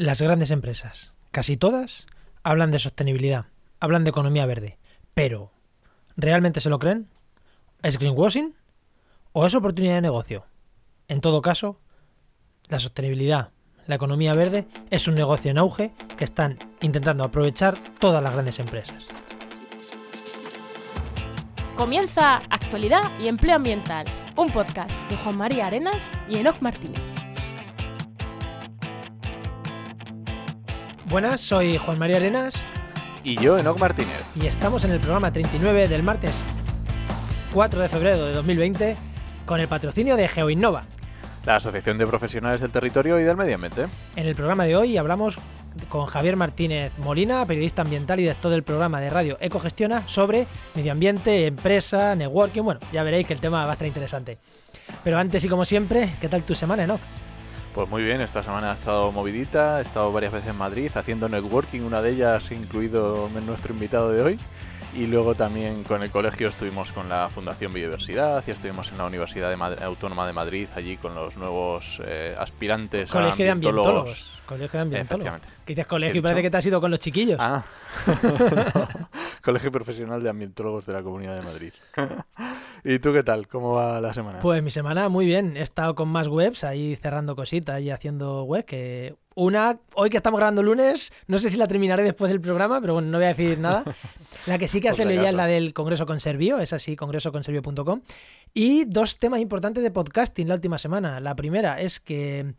Las grandes empresas, casi todas, hablan de sostenibilidad, hablan de economía verde, pero ¿realmente se lo creen? ¿Es greenwashing? ¿O es oportunidad de negocio? En todo caso, la sostenibilidad, la economía verde es un negocio en auge que están intentando aprovechar todas las grandes empresas. Comienza Actualidad y Empleo Ambiental, un podcast de Juan María Arenas y Enoc Martínez. Buenas, soy Juan María Arenas Y yo, Enoc Martínez. y estamos en el programa 39 del martes 4 de febrero de 2020 con el patrocinio de GeoInnova. La Asociación de Profesionales del Territorio y del Medio Ambiente. En el programa de hoy hablamos con Javier Martínez Molina, periodista ambiental y director del programa de radio Ecogestiona, sobre medio ambiente, empresa, networking. Bueno, ya veréis que el tema va a estar interesante. Pero antes y como siempre, ¿qué tal tu semana, no? Pues muy bien, esta semana ha estado movidita, he estado varias veces en Madrid haciendo networking, una de ellas incluido nuestro invitado de hoy. Y luego también con el colegio estuvimos con la Fundación Biodiversidad y estuvimos en la Universidad de Mad- Autónoma de Madrid allí con los nuevos eh, aspirantes Colegio de a ambientólogos. ambientólogos. Colegio de ambientólogos. Que dices colegio ¿He y parece que te has ido con los chiquillos. Ah, Colegio Profesional de Ambientólogos de la Comunidad de Madrid. ¿Y tú qué tal? ¿Cómo va la semana? Pues mi semana muy bien. He estado con más webs, ahí cerrando cositas y haciendo web. Que una, hoy que estamos grabando lunes, no sé si la terminaré después del programa, pero bueno, no voy a decir nada. La que sí que ha salido ya es la del Congreso Conservio, es así, congresoconservio.com. Y dos temas importantes de podcasting la última semana. La primera es que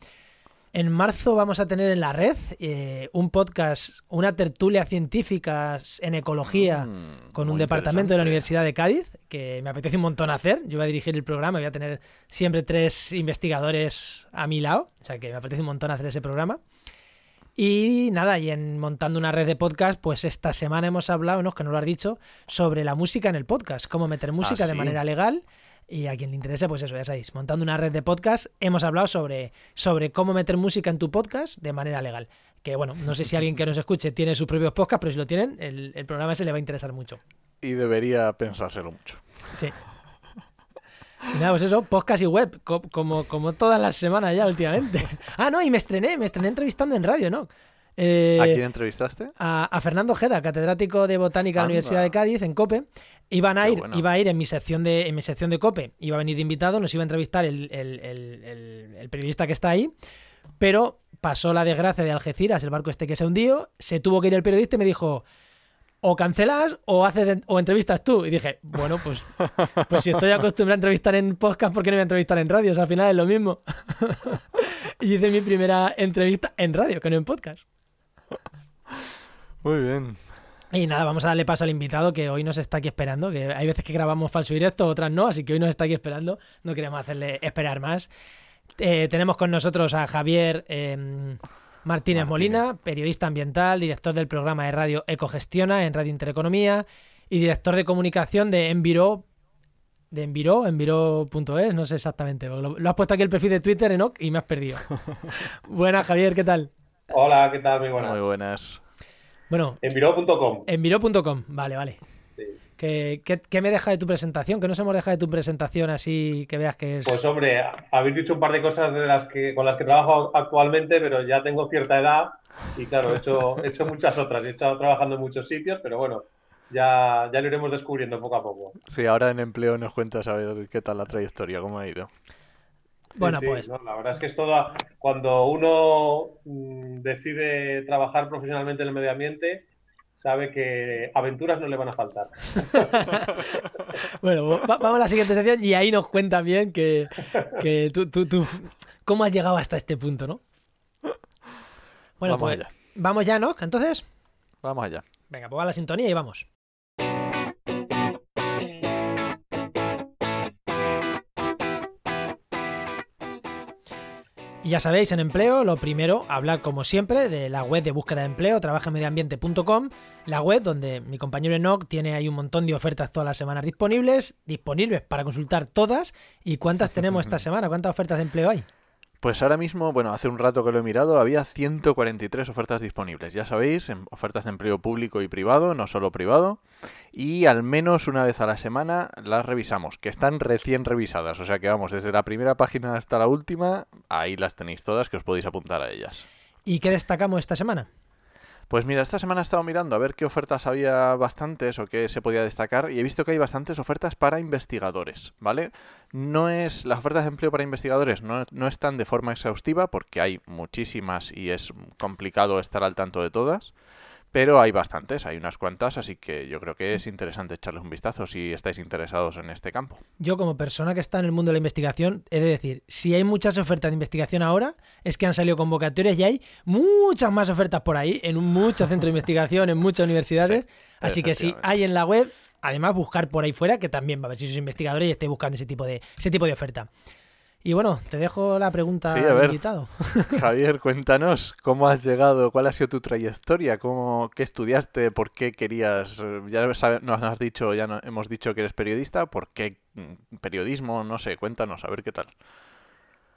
en marzo vamos a tener en la red eh, un podcast, una tertulia científica en ecología Mm, con un departamento de la. Universidad de Cádiz, que me apetece un montón hacer. Yo voy a dirigir el programa, voy a tener siempre tres investigadores a mi lado, o sea que me apetece un montón hacer ese programa. Y nada, y en montando una red de podcast, pues esta semana hemos hablado, ¿no? que no lo has dicho, sobre la música en el podcast, cómo meter música de sí. manera legal. Y a quien le interese, pues eso, ya sabéis, montando una red de podcast, hemos hablado sobre, sobre cómo meter música en tu podcast de manera legal. Que bueno, no sé si alguien que nos escuche tiene sus propios podcasts, pero si lo tienen, el, el programa se le va a interesar mucho. Y debería pensárselo mucho. Sí. Y nada, pues eso, podcast y web, co- como, como todas las semanas ya últimamente. Ah, no, y me estrené, me estrené entrevistando en radio, ¿no? Eh, ¿A quién entrevistaste? a, a Fernando Ojeda, catedrático de botánica de la. Universidad de Cádiz, en COPE. Iban a ir, bueno. iba a ir en mi sección de, en mi sección de COPE, iba a venir de invitado, nos iba a entrevistar el, el- el- el- el periodista que está ahí, pero pasó la desgracia de Algeciras, el barco este que se hundió, se tuvo que ir el periodista y me dijo, o cancelas o haces o entrevistas tú. Y dije, bueno, pues, pues si estoy acostumbrado a entrevistar en podcast, ¿por qué no voy a entrevistar en radio? O sea, al final es lo mismo. y hice mi primera entrevista en radio, que no en podcast. Muy bien. Y nada, vamos a darle paso al invitado que hoy nos está aquí esperando, que hay veces que grabamos falso directo, otras no, así que hoy nos está aquí esperando, no queremos hacerle esperar más. Eh, tenemos con nosotros a Javier eh, Martínez, Martínez. Molina, periodista ambiental, director del programa de radio Ecogestiona en Radio Intereconomía y director de comunicación de Enviro, de Enviro, enviro.es, no sé exactamente, lo, lo has puesto aquí el perfil de Twitter, Enoch, y me has perdido. Buenas, Javier, ¿qué tal? Hola, ¿qué tal? Muy buenas. Muy buenas. Bueno, Enviro.com. enviro.com, vale, vale. Sí. ¿Qué, qué, qué me deja de tu presentación? Que no se hemos dejado de tu presentación así que veas que es. Pues hombre, habéis dicho un par de cosas de las que, con las que trabajo actualmente, pero ya tengo cierta edad y claro, he hecho, he hecho muchas otras. He estado trabajando en muchos sitios, pero bueno, ya, ya lo iremos descubriendo poco a poco. Sí, ahora en empleo nos cuentas a ver qué tal la trayectoria, cómo ha ido. Bueno, sí, pues. no, la verdad es que es todo. Cuando uno mm, decide trabajar profesionalmente en el medio ambiente, sabe que aventuras no le van a faltar. Bueno, va- vamos a la siguiente sección y ahí nos cuentas bien que, que tú, tú, tú- cómo has llegado hasta este punto, ¿no? Bueno, Vamos pues allá. vamos ya, ¿no? Entonces, Vamos allá. venga, pues va la sintonía y vamos. Y ya sabéis, en empleo, lo primero, hablar como siempre de la web de búsqueda de empleo, trabajamediambiente.com, la web donde mi compañero Enoch tiene ahí un montón de ofertas todas las semanas disponibles, disponibles para consultar todas. ¿Y cuántas tenemos esta semana? ¿Cuántas ofertas de empleo hay? Pues ahora mismo, bueno, hace un rato que lo he mirado, había 143 ofertas disponibles. Ya sabéis, en ofertas de empleo público y privado, no solo privado. Y al menos una vez a la semana las revisamos, que están recién revisadas. O sea que vamos, desde la primera página hasta la última, ahí las tenéis todas, que os podéis apuntar a ellas. ¿Y qué destacamos esta semana? Pues mira, esta semana he estado mirando a ver qué ofertas había bastantes o qué se podía destacar y he visto que hay bastantes ofertas para investigadores, ¿vale? No es las ofertas de empleo para investigadores no, no están de forma exhaustiva porque hay muchísimas y es complicado estar al tanto de todas. Pero hay bastantes, hay unas cuantas, así que yo creo que es interesante echarles un vistazo si estáis interesados en este campo. Yo como persona que está en el mundo de la investigación, he de decir, si hay muchas ofertas de investigación ahora, es que han salido convocatorias y hay muchas más ofertas por ahí, en muchos centros de investigación, en muchas universidades. así que si hay en la web, además buscar por ahí fuera, que también va a ver si sois investigadores y estéis buscando ese tipo de, ese tipo de oferta. Y bueno, te dejo la pregunta al invitado. Javier, cuéntanos cómo has llegado, cuál ha sido tu trayectoria, cómo, qué estudiaste, por qué querías, ya nos has dicho, ya hemos dicho que eres periodista, por qué mm, periodismo, no sé, cuéntanos, a ver qué tal.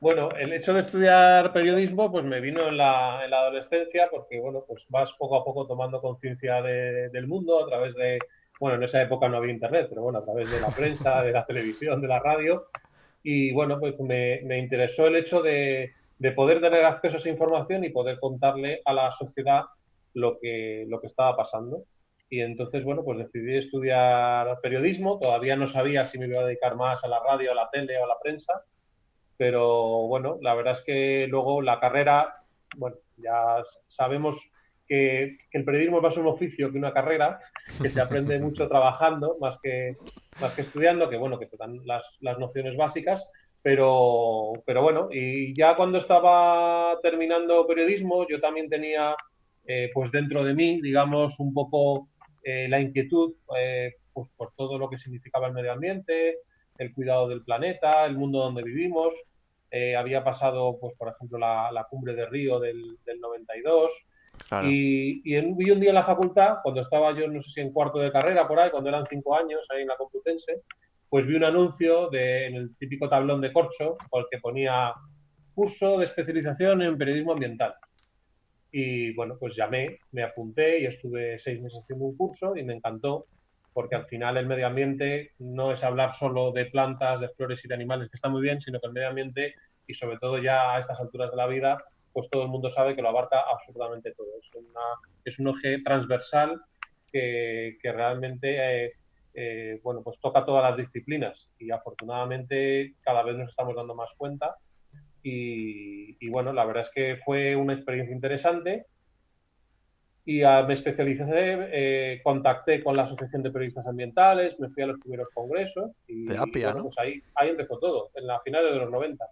Bueno, el hecho de estudiar periodismo pues me vino en la, en la adolescencia porque bueno, pues vas poco a poco tomando conciencia del mundo a través de, bueno, en esa época no había internet, pero bueno, a través de la prensa, de la televisión, de la radio y bueno, pues me, interesó el hecho de, poder tener acceso a esa información y poder contarle a la sociedad lo que, lo que estaba pasando. Y entonces, bueno, pues decidí estudiar periodismo. Todavía no sabía si me iba a dedicar más a la radio, a la tele o a la prensa. Pero bueno, la verdad es que luego la carrera, bueno, ya sabemos que, el periodismo es más un oficio que una carrera, que se aprende mucho trabajando más que, más que estudiando, que bueno, que te las, las nociones básicas, pero, pero bueno, y ya cuando estaba terminando periodismo, yo también tenía eh, pues dentro de mí, digamos, un poco eh, la inquietud eh, pues por todo lo que significaba el medio ambiente, el cuidado del planeta, el mundo donde vivimos. había pasado, pues, por ejemplo, la, la cumbre de Río del, del 92, y, vi un día en la facultad, cuando estaba yo, no sé si en cuarto de carrera por ahí, cuando eran cinco años, ahí en la Complutense, pues vi un anuncio en el típico tablón de corcho, con el que ponía curso de especialización en periodismo ambiental. Y bueno, pues llamé, me apunté y estuve seis meses haciendo un curso y me encantó, porque al final el medio ambiente no es hablar solo de plantas, de flores y de animales, que está muy bien, sino que el medio ambiente, y sobre todo ya a estas alturas de la vida, pues todo el mundo sabe que lo abarca absolutamente todo. Es, es un eje transversal que, realmente eh, eh, bueno, pues toca todas las disciplinas y afortunadamente cada vez nos estamos dando más cuenta. Y, bueno, la verdad es que fue una experiencia interesante y me especialicé, eh, contacté con la Asociación de Periodistas Ambientales, me fui a los primeros congresos y, pues ahí, ahí empezó todo, en la final de los 90.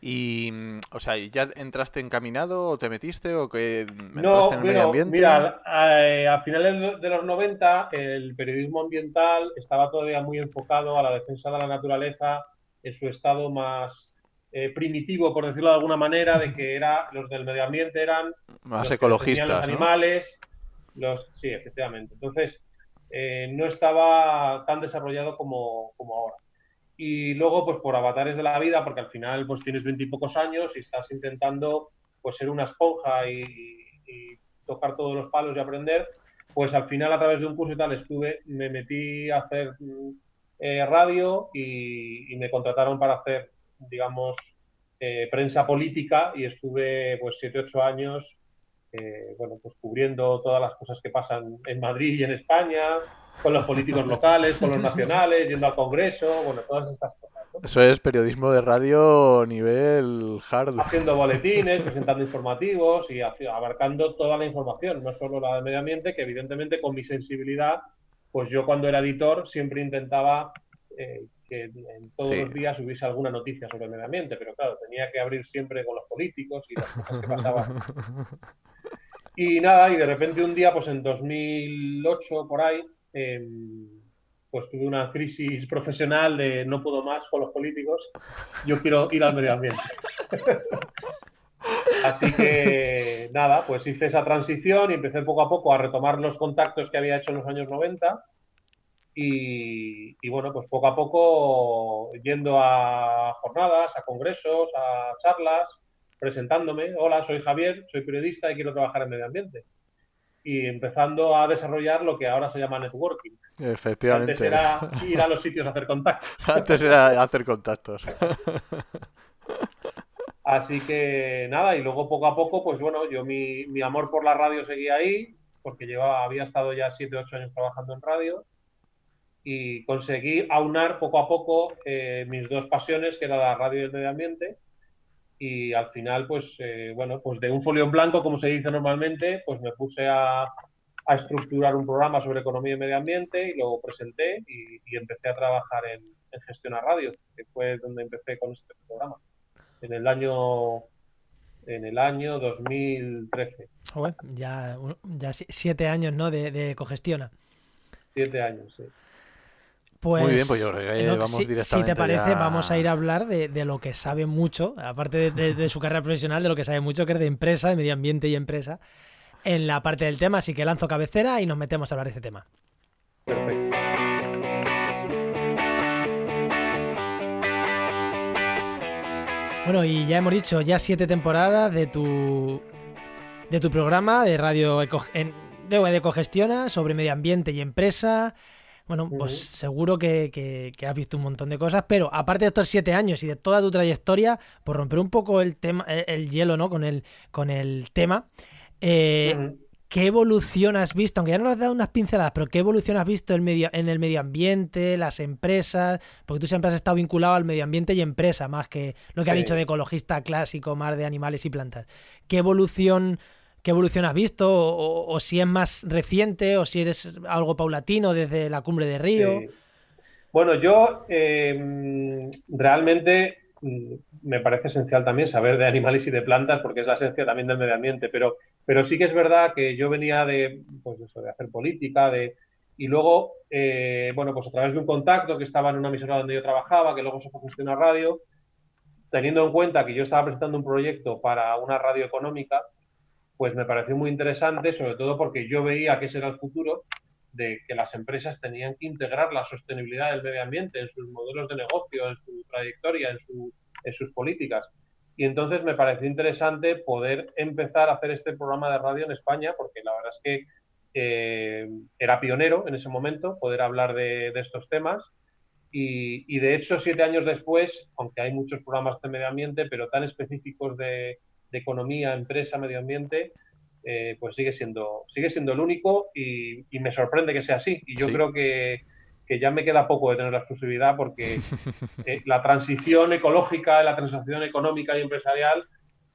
Y, o sea, ¿ya entraste encaminado o te metiste o que no, en el medio ambiente? Mira, a, a, finales de los 90 el periodismo ambiental estaba todavía muy enfocado a la defensa de la naturaleza en su estado más eh, primitivo, por decirlo de alguna manera, de que era los del medio ambiente eran más ecologistas, los animales, los sí, efectivamente. Entonces, eh, no estaba tan desarrollado como, como ahora y luego pues por avatares de la vida, porque al final pues tienes veintipocos años y estás intentando pues ser una esponja y, tocar todos los palos y aprender, pues al final a través de un curso y tal estuve, me metí a hacer eh, radio y, me contrataron para hacer, digamos, eh, prensa política y estuve pues siete, ocho años, eh, bueno, pues cubriendo todas las cosas que pasan en Madrid y en España, con los políticos locales, con los nacionales, yendo al Congreso, bueno, todas estas cosas. Eso es periodismo de radio nivel hard. Haciendo boletines, presentando informativos y abarcando toda la información, no solo la del medio ambiente, que evidentemente con mi sensibilidad, pues yo cuando era editor siempre intentaba eh, que en todos los días hubiese alguna noticia sobre el medio ambiente, pero claro, tenía que abrir siempre con los políticos y las cosas que pasaban. Y nada, y de repente un día, pues en 2008 por ahí, Em, pues tuve una crisis profesional de no puedo más con los políticos, yo quiero ir al medio ambiente. Así que nada, pues hice esa transición y empecé poco a poco a retomar los contactos que había hecho en los años 90 y, y, bueno, pues poco a poco yendo a jornadas, a congresos, a charlas, presentándome, hola, soy Javier, soy periodista y quiero trabajar en medio ambiente y empezando a desarrollar lo que ahora se llama networking. Efectivamente. Antes era ir a los sitios a hacer contactos. Antes era hacer contactos. Así que nada, y luego poco a poco, pues bueno, yo mi, mi amor por la radio seguía ahí, porque llevaba, había estado ya 7, 8 años trabajando en radio y conseguí aunar poco a poco eh, mis dos pasiones, que era la radio y el medio ambiente. Y al final, pues eh, bueno, pues de un folio en blanco, como se dice normalmente, pues me puse a, a estructurar un programa sobre economía y medio ambiente y lo presenté y, y empecé a trabajar en, en Gestión a Radio, que fue donde empecé con este programa en el año en el año 2013. ya, ya siete años, ¿no? De, de cogestiona. Siete años, sí. Pues, Muy bien, pues yo creo que vamos si, directamente. Si te parece, ya... vamos a ir a hablar de, de lo que sabe mucho, aparte de, de, de, su carrera profesional, de lo que sabe mucho, que es de empresa, de medio ambiente y empresa, en la parte del tema. Así que lanzo cabecera y nos metemos a hablar de ese tema. Perfecto. Bueno, y ya hemos dicho ya siete temporadas de tu de tu programa de radio eco, en, de Ecogestiona sobre medio ambiente y empresa. Bueno, pues uh -huh. seguro que, que, que, has visto un montón de cosas, pero aparte de estos siete años y de toda tu trayectoria, por romper un poco el tema, el, el hielo, ¿no? Con el, con el tema, eh, uh -huh. ¿qué evolución has visto? Aunque ya nos has dado unas pinceladas, pero ¿qué evolución has visto en, medio, en el medio ambiente, las empresas? Porque tú siempre has estado vinculado al medio ambiente y empresa, más que lo que sí. has dicho de ecologista clásico, más de animales y plantas. ¿Qué evolución qué evolución has visto, o, si es más reciente, o si eres algo paulatino desde la cumbre de Río. Bueno, yo eh, realmente mm, me parece esencial también saber de animales y de plantas, porque es la esencia también del medio ambiente, pero, pero sí que es verdad que yo venía de, pues eso, de hacer política, de, y luego, eh, bueno, pues a través de un contacto que estaba en una emisora donde yo trabajaba, que luego se fue a una radio, teniendo en cuenta que yo estaba presentando un proyecto para una radio económica, pues me pareció muy interesante, sobre todo porque yo veía que ese era el futuro de que las empresas tenían que integrar la sostenibilidad del medio ambiente en sus modelos de negocio, en su trayectoria, en, su, en sus políticas. Y entonces me pareció interesante poder empezar a hacer este programa de radio en España, porque la verdad es que eh, era pionero en ese momento poder hablar de, estos temas. Y, de hecho, siete años después, aunque hay muchos programas de medio ambiente, pero tan específicos de, de economía, empresa, medio ambiente, eh, pues sigue siendo, sigue siendo el único y, y, me sorprende que sea así. Y yo sí. creo que, que, ya me queda poco de tener la exclusividad porque eh, la transición ecológica, la transición económica y empresarial,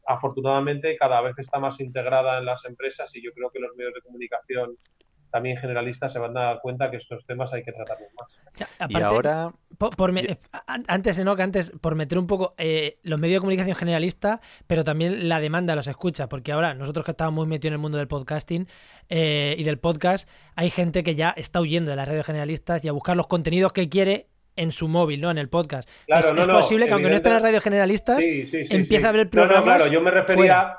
afortunadamente cada vez está más integrada en las empresas y yo creo que los medios de comunicación también generalistas se van a dar cuenta que estos temas hay que tratarlos más. O sea, aparte, y ahora... Por, por me, antes, ¿no? Que antes, por meter un poco eh, los medios de comunicación generalistas, pero también la demanda los escucha, porque ahora nosotros que estamos muy metidos en el mundo del podcasting eh, y del podcast, hay gente que ya está huyendo de las redes generalistas y a buscar los contenidos que quiere en su móvil, ¿no? En el podcast. Claro, no, es posible no, que aunque no esté en las radios generalistas, sí, sí, sí, empiece a ver programas. No, claro, yo me refería,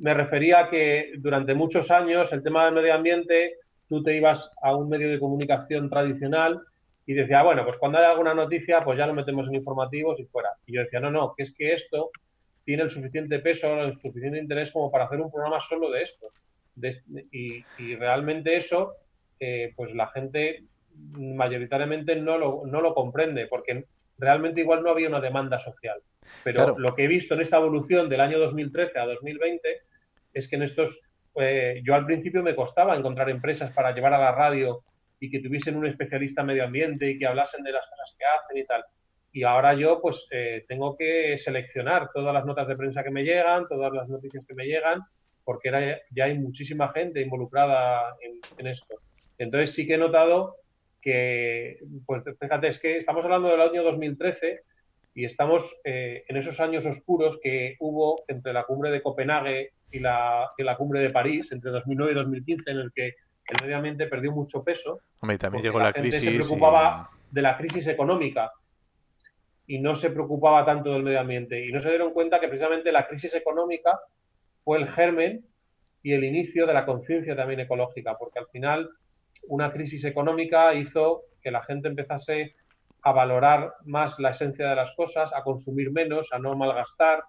me refería a que durante muchos años el tema del medio ambiente tú te ibas a un medio de comunicación tradicional y decía, bueno, pues cuando hay alguna noticia, pues ya lo metemos en informativos y fuera. Y yo decía, no, no, que es que esto tiene el suficiente peso, el suficiente interés como para hacer un programa solo de esto. De, y, y, realmente eso, eh, pues la gente mayoritariamente no lo, no lo comprende, porque realmente igual no había una demanda social. Pero claro. lo que he visto en esta evolución del año 2013 a 2020 es que en estos eh, yo al principio me costaba encontrar empresas para llevar a la radio y que tuviesen un especialista en medio ambiente y que hablasen de las cosas que hacen y tal. Y ahora yo pues eh, tengo que seleccionar todas las notas de prensa que me llegan, todas las noticias que me llegan, porque era, ya hay muchísima gente involucrada en, en, esto. Entonces sí que he notado que, pues fíjate, es que estamos hablando del año 2013 y estamos eh, en esos años oscuros que hubo entre la cumbre de Copenhague y la, y la cumbre de París, entre 2009 y 2015, en el que el medio ambiente perdió mucho peso. Hombre, también llegó la, la crisis. se preocupaba y... de la crisis económica y no se preocupaba tanto del medio ambiente. Y no se dieron cuenta que precisamente la crisis económica fue el germen y el inicio de la conciencia también ecológica, porque al final una crisis económica hizo que la gente empezase a valorar más la esencia de las cosas, a consumir menos, a no malgastar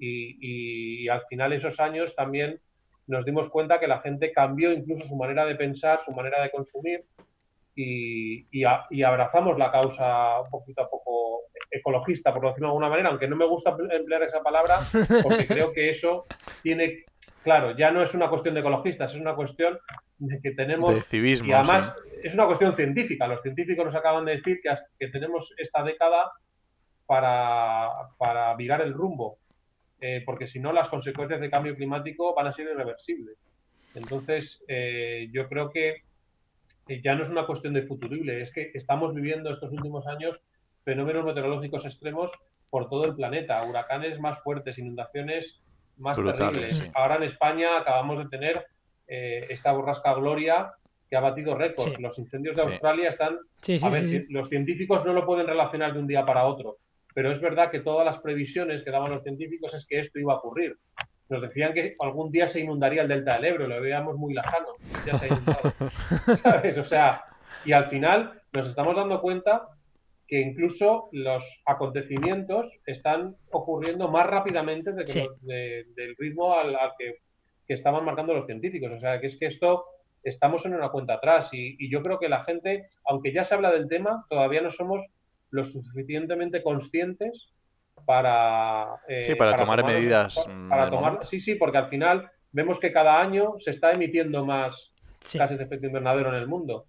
y, al final esos años también nos dimos cuenta que la gente cambió incluso su manera de pensar, su manera de consumir y, a, y abrazamos la causa poquito a poco ecologista, por decirlo de alguna manera, aunque no me gusta emplear esa palabra, porque creo que eso tiene, claro, ya no es una cuestión de ecologistas, es una cuestión de que tenemos... De civismo. Y además es una cuestión científica. Los científicos nos acaban de decir que, que tenemos esta década para, para virar el rumbo, eh, porque si no las consecuencias del cambio climático van a ser irreversibles. Entonces, eh, yo creo que ya no es una cuestión de futurible, es que estamos viviendo estos últimos años fenómenos meteorológicos extremos por todo el planeta, huracanes más fuertes, inundaciones más terribles. Ahora en España acabamos de tener eh, esta borrasca Gloria que ha batido récords. Los incendios de Australia están... a ver, los científicos no lo pueden relacionar de un día para otro, pero es verdad que todas las previsiones que daban los científicos es que esto iba a ocurrir. Nos decían que algún día se inundaría el delta del Ebro, lo veíamos muy lejano, ya se ha inundado. O sea, y al final nos estamos dando cuenta que incluso los acontecimientos están ocurriendo más rápidamente de del ritmo al, que, estaban marcando los científicos. O sea, que es que esto estamos en una cuenta atrás y, yo creo que la gente, aunque ya se habla del tema, todavía no somos lo suficientemente conscientes para... Eh, sí, para, tomar, medidas. Para, tomar, sí, sí, porque al final vemos que cada año se está emitiendo más gases de efecto invernadero en el mundo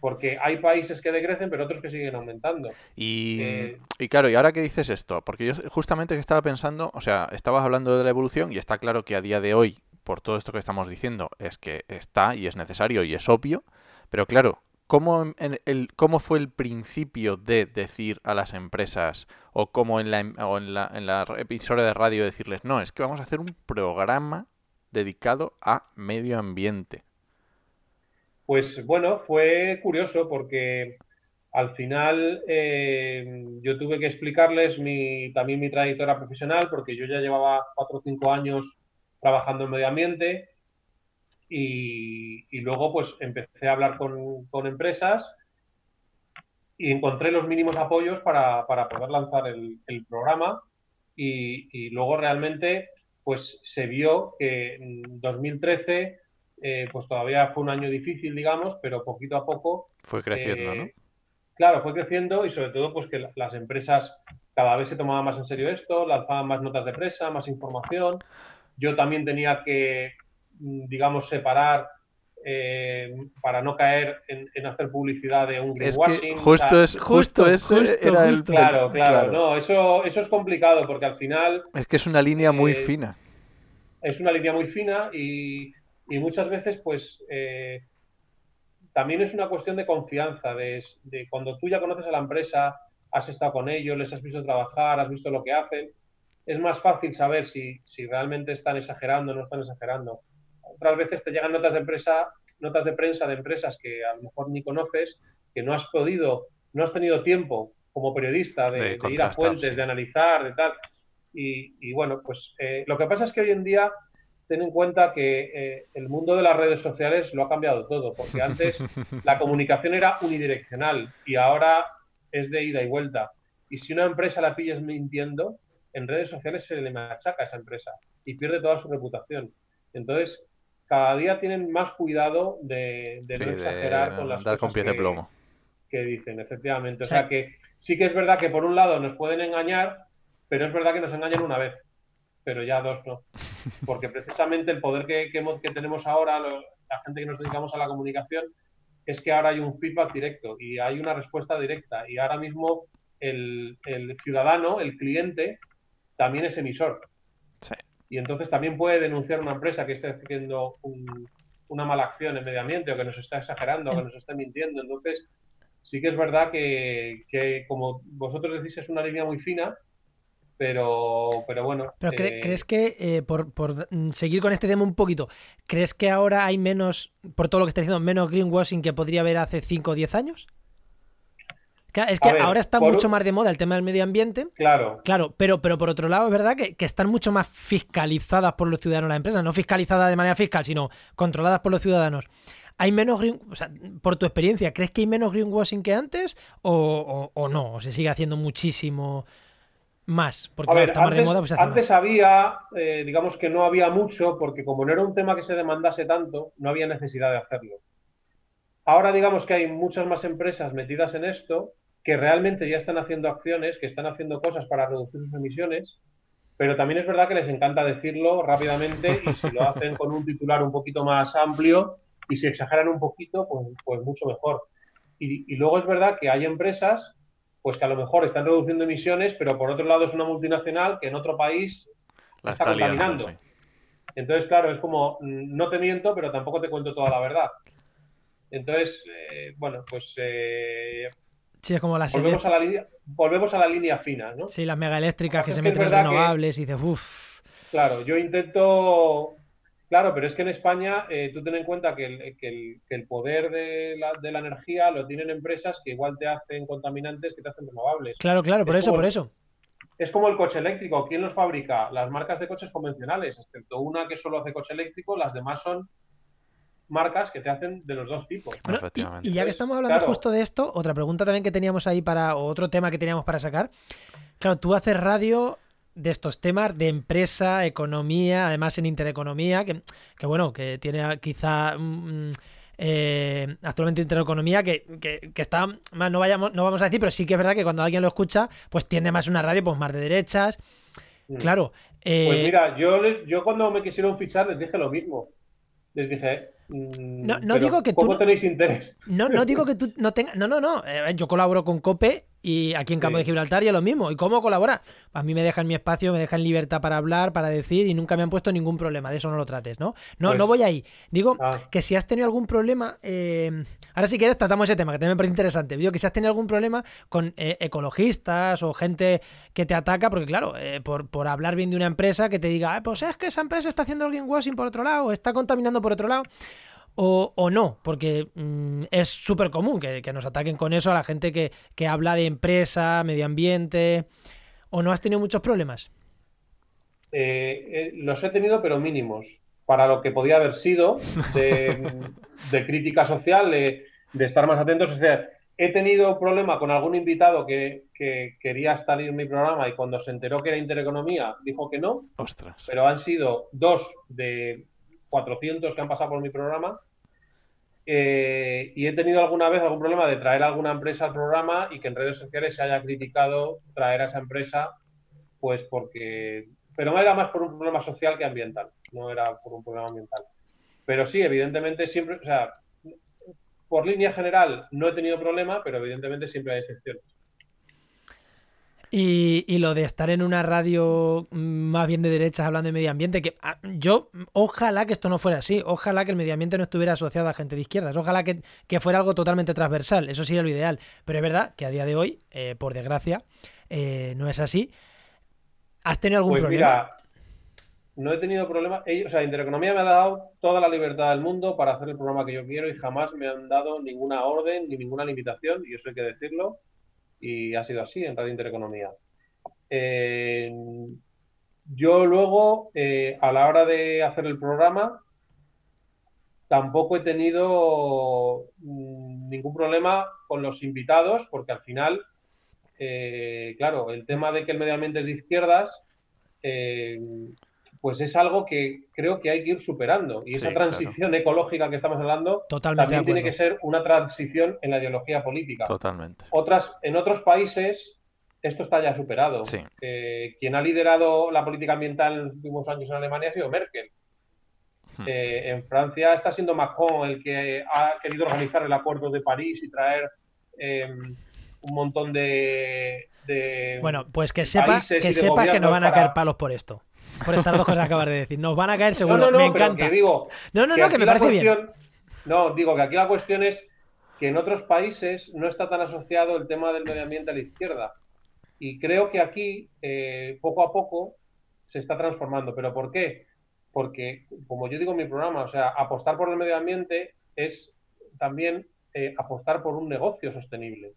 porque hay países que decrecen, pero otros que siguen aumentando. Y, eh, y, claro, y ahora que dices esto, porque yo justamente que estaba pensando, o sea, estabas hablando de la evolución y está claro que a día de hoy, por todo esto que estamos diciendo, es que está y es necesario y es obvio, pero claro, ¿cómo, en el, cómo fue el principio de decir a las empresas o cómo en la, o en la, en la episodio de radio decirles, no, es que vamos a hacer un programa dedicado a medio ambiente? Pues bueno, fue curioso porque al final eh, yo tuve que explicarles mi, también mi trayectoria profesional porque yo ya llevaba cuatro o cinco años trabajando en medio ambiente y, luego pues empecé a hablar con, empresas y encontré los mínimos apoyos para, poder lanzar el, programa y, y, luego realmente pues se vio que en 2013 eh, pues todavía fue un año difícil, digamos, pero poquito a poco. Fue creciendo, ¿no? Eh, claro, fue creciendo y sobre todo, pues que las empresas cada vez se tomaban más en serio esto, lanzaban más notas de presa, más información. Yo también tenía que, digamos, separar eh, para no caer en, hacer publicidad de un greenwashing. Es justo, es, justo, eso era el... Claro, claro, no, eso, eso es complicado porque al final... Es que es una línea muy fina. Es una línea muy fina y, y muchas veces, pues, eh, también es una cuestión de confianza, de, cuando tú ya conoces a la empresa, has estado con ellos, les has visto trabajar, has visto lo que hacen, es más fácil saber si, si realmente están exagerando o no están exagerando. Otras veces te llegan notas de empresa, notas de prensa de empresas que a lo mejor ni conoces, que no has podido, no has tenido tiempo como periodista de, ir a fuentes, de analizar, de tal. Y, bueno, pues eh, lo que pasa es que hoy en día ten en cuenta que eh, el mundo de las redes sociales lo ha cambiado todo, porque antes la comunicación era unidireccional y ahora es de ida y vuelta. Y si una empresa la pillas mintiendo, en redes sociales se le machaca a esa empresa y pierde toda su reputación. Entonces, cada día tienen más cuidado de, no exagerar con las cosas de plomo. que dicen, efectivamente. O sea que sí que es verdad que por un lado nos pueden engañar, pero es verdad que nos engañan una vez pero ya dos no. Porque precisamente el poder que, que, tenemos ahora, la gente que nos dedicamos a la comunicación, es que ahora hay un feedback directo y hay una respuesta directa. Y ahora mismo el, ciudadano, el cliente, también es emisor. Y entonces también puede denunciar una empresa que esté haciendo una mala acción en medio ambiente o que nos está exagerando o que nos está mintiendo. Entonces, sí que es verdad que, que, como vosotros decís, es una línea muy fina pero, pero bueno. Pero eh, ¿crees que, eh, por, seguir con este tema un poquito, ¿crees que ahora hay menos, por todo lo que está diciendo, menos greenwashing que podría haber hace 5 o 10 años? Es que ahora está mucho más de moda el tema del medio ambiente. Claro. Claro, pero, pero por otro lado es verdad que, están mucho más fiscalizadas por los ciudadanos las empresas, no fiscalizadas de manera fiscal, sino controladas por los ciudadanos. ¿Hay menos green, o sea, por tu experiencia, ¿crees que hay menos greenwashing que antes o, o no? ¿O se sigue haciendo muchísimo? más, porque antes, de moda, pues antes había, eh, digamos que no había mucho, porque como no era un tema que se demandase tanto, no había necesidad de hacerlo. Ahora digamos que hay muchas más empresas metidas en esto que realmente ya están haciendo acciones, que están haciendo cosas para reducir sus emisiones, pero también es verdad que les encanta decirlo rápidamente y si lo hacen con un titular un poquito más amplio y si exageran un poquito, pues, pues mucho mejor. Y, luego es verdad que hay empresas pues que a lo mejor están reduciendo emisiones, pero por otro lado es una multinacional que en otro país La está, contaminando. Entonces, claro, es como, mm, no te miento, pero tampoco te cuento toda la verdad. Entonces, eh, bueno, pues... Eh, sí, es como la volvemos, a la línea, volvemos a la línea fina, ¿no? Sí, las megaeléctricas que se meten en renovables y dices, uff. Claro, yo intento... Claro, pero es que en España eh, tú ten en cuenta que el, que el, poder de la, de la, energía lo tienen empresas que igual te hacen contaminantes que te hacen renovables. Claro, claro, por eso, por eso. Es como el coche eléctrico. ¿Quién los fabrica? Las marcas de coches convencionales, excepto una que solo hace coche eléctrico, las demás son marcas que te hacen de los dos tipos. y, ya que estamos hablando justo de esto, otra pregunta también que teníamos ahí para, o otro tema que teníamos para sacar. Claro, tú haces radio de estos temas de empresa, economía, además en intereconomía, que, que bueno, que tiene quizá mm, eh, actualmente intereconomía, que, que, está más, no vayamos, no vamos a decir, pero sí que es verdad que cuando alguien lo escucha, pues tiende más una radio pues más de derechas. Mm. Claro. Eh, pues mira, yo, yo cuando me quisieron fichar les dije lo mismo. Les dije, Mm, no, no digo que tú. No, tenéis interés? No, no digo que tú no tengas. No, no, no. Eh, yo colaboro con COPE y aquí en Campo de Gibraltar y es lo mismo. ¿Y cómo colaborar? A mí me dejan mi espacio, me dejan libertad para hablar, para decir y nunca me han puesto ningún problema. De eso no lo trates, ¿no? No, no pues voy ahí. Digo ah. que si has tenido algún problema. Eh, ahora, si quieres, tratamos ese tema, que también me parece interesante. Digo que si has tenido algún problema con eh, ecologistas o gente que te ataca, porque claro, por, por, hablar bien de una empresa que te diga, pues es que esa empresa está haciendo el greenwashing por otro lado, está contaminando por otro lado o, no, porque mm, es súper común que, nos ataquen con eso a la gente que, habla de empresa, medio ambiente. ¿O no has tenido muchos problemas? Eh, eh, los he tenido, pero mínimos. Para lo que podía haber sido de, crítica social, de, estar más atentos. he tenido problema con algún invitado que, quería estar en mi programa y cuando se enteró que era Intereconomía dijo que no. Ostras. Pero han sido dos de 400 que han pasado por mi programa. Eh, y he tenido alguna vez algún problema de traer alguna empresa al programa y que en redes sociales se haya criticado traer a esa empresa, pues porque. Pero no era más por un problema social que ambiental, no era por un problema ambiental. Pero sí, evidentemente siempre, o sea, por línea general no he tenido problema, pero evidentemente siempre hay excepciones. Y, lo de estar en una radio más bien de derechas hablando de medio ambiente, que ah, yo, ojalá que esto no fuera así, ojalá que el medio ambiente no estuviera asociado a gente de izquierdas, ojalá que, fuera algo totalmente transversal, eso sería lo ideal. Pero es verdad que a día de hoy, eh, por desgracia, eh, no es así. ¿Has tenido algún pues problema? Mira, no he tenido problema. o sea, Intereconomía me ha dado toda la libertad del mundo para hacer el programa que yo quiero y jamás me han dado ninguna orden ni ninguna limitación, y eso hay que decirlo y ha sido así en Radio Intereconomía. Eh, yo luego, eh, a la hora de hacer el programa, tampoco he tenido mm, ningún problema con los invitados, porque al final, eh, claro, el tema de que el medio ambiente es de izquierdas, pues es algo que creo que hay que ir superando. Y esa transición ecológica que estamos hablando también tiene que ser una transición en la ideología política. Totalmente. Otras, en otros países esto está ya superado. Eh, quien ha liderado la política ambiental en los últimos años en Alemania ha sido Merkel. Hmm. Eh, en Francia está siendo Macron el que ha querido organizar el Acuerdo de París y traer em, un montón de, bueno, pues que sepa que sepa que no van a caer palos por esto por estas dos cosas que acabas de decir. Nos van a caer seguro. No, no, me encanta. digo, no, no, no, que me parece bien. No, digo que aquí la cuestión es que en otros países no está tan asociado el tema del medio ambiente a la izquierda. Y creo que aquí, eh, poco a poco, se está transformando. ¿Pero por qué? Porque, como yo digo en mi programa, o sea, apostar por el medio ambiente es también eh, apostar por un negocio sostenible.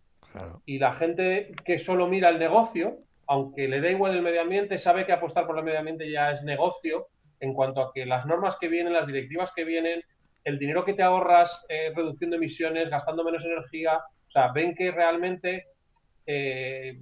Y la gente que solo mira el negocio, aunque le da igual el medio ambiente, sabe que apostar por el medio ambiente ya es negocio en cuanto a que las normas que vienen, las directivas que vienen, el dinero que te ahorras eh, reduciendo emisiones, gastando menos energía, o sea, ven que realmente eh,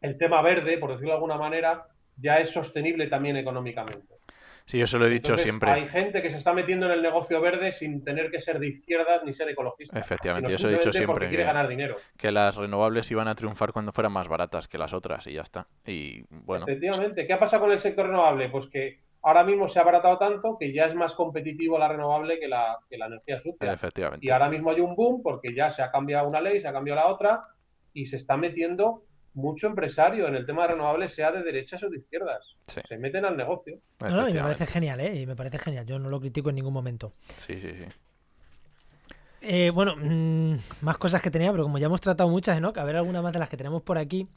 el tema verde, por decirlo de alguna manera, ya es sostenible también económicamente. Sí, yo se lo he dicho Entonces, siempre. Hay gente que se está metiendo en el negocio verde sin tener que ser de izquierdas ni ser ecologista. Efectivamente, yo se lo he dicho siempre. quiere Que, ganar dinero. que las renovables iban a triunfar cuando fueran más baratas que las otras y ya está. Y bueno, Efectivamente. ¿Qué ha pasado con el sector renovable? Pues que ahora mismo se ha abaratado tanto que ya es más competitivo la renovable que la, que la energía sucia. efectivamente. Y ahora mismo hay un boom porque ya se ha cambiado una ley, se ha cambiado la otra y se está metiendo mucho empresario en el tema de renovables, sea de derechas o de izquierdas. Sí, Se meten al negocio. No, no, y me parece genial, ¿eh? Y me parece genial. Yo no lo critico en ningún momento. Sí, sí, sí. Eh, bueno, mm, más cosas que tenía, pero como ya hemos tratado muchas, ¿no? A ver alguna más de las que tenemos por aquí.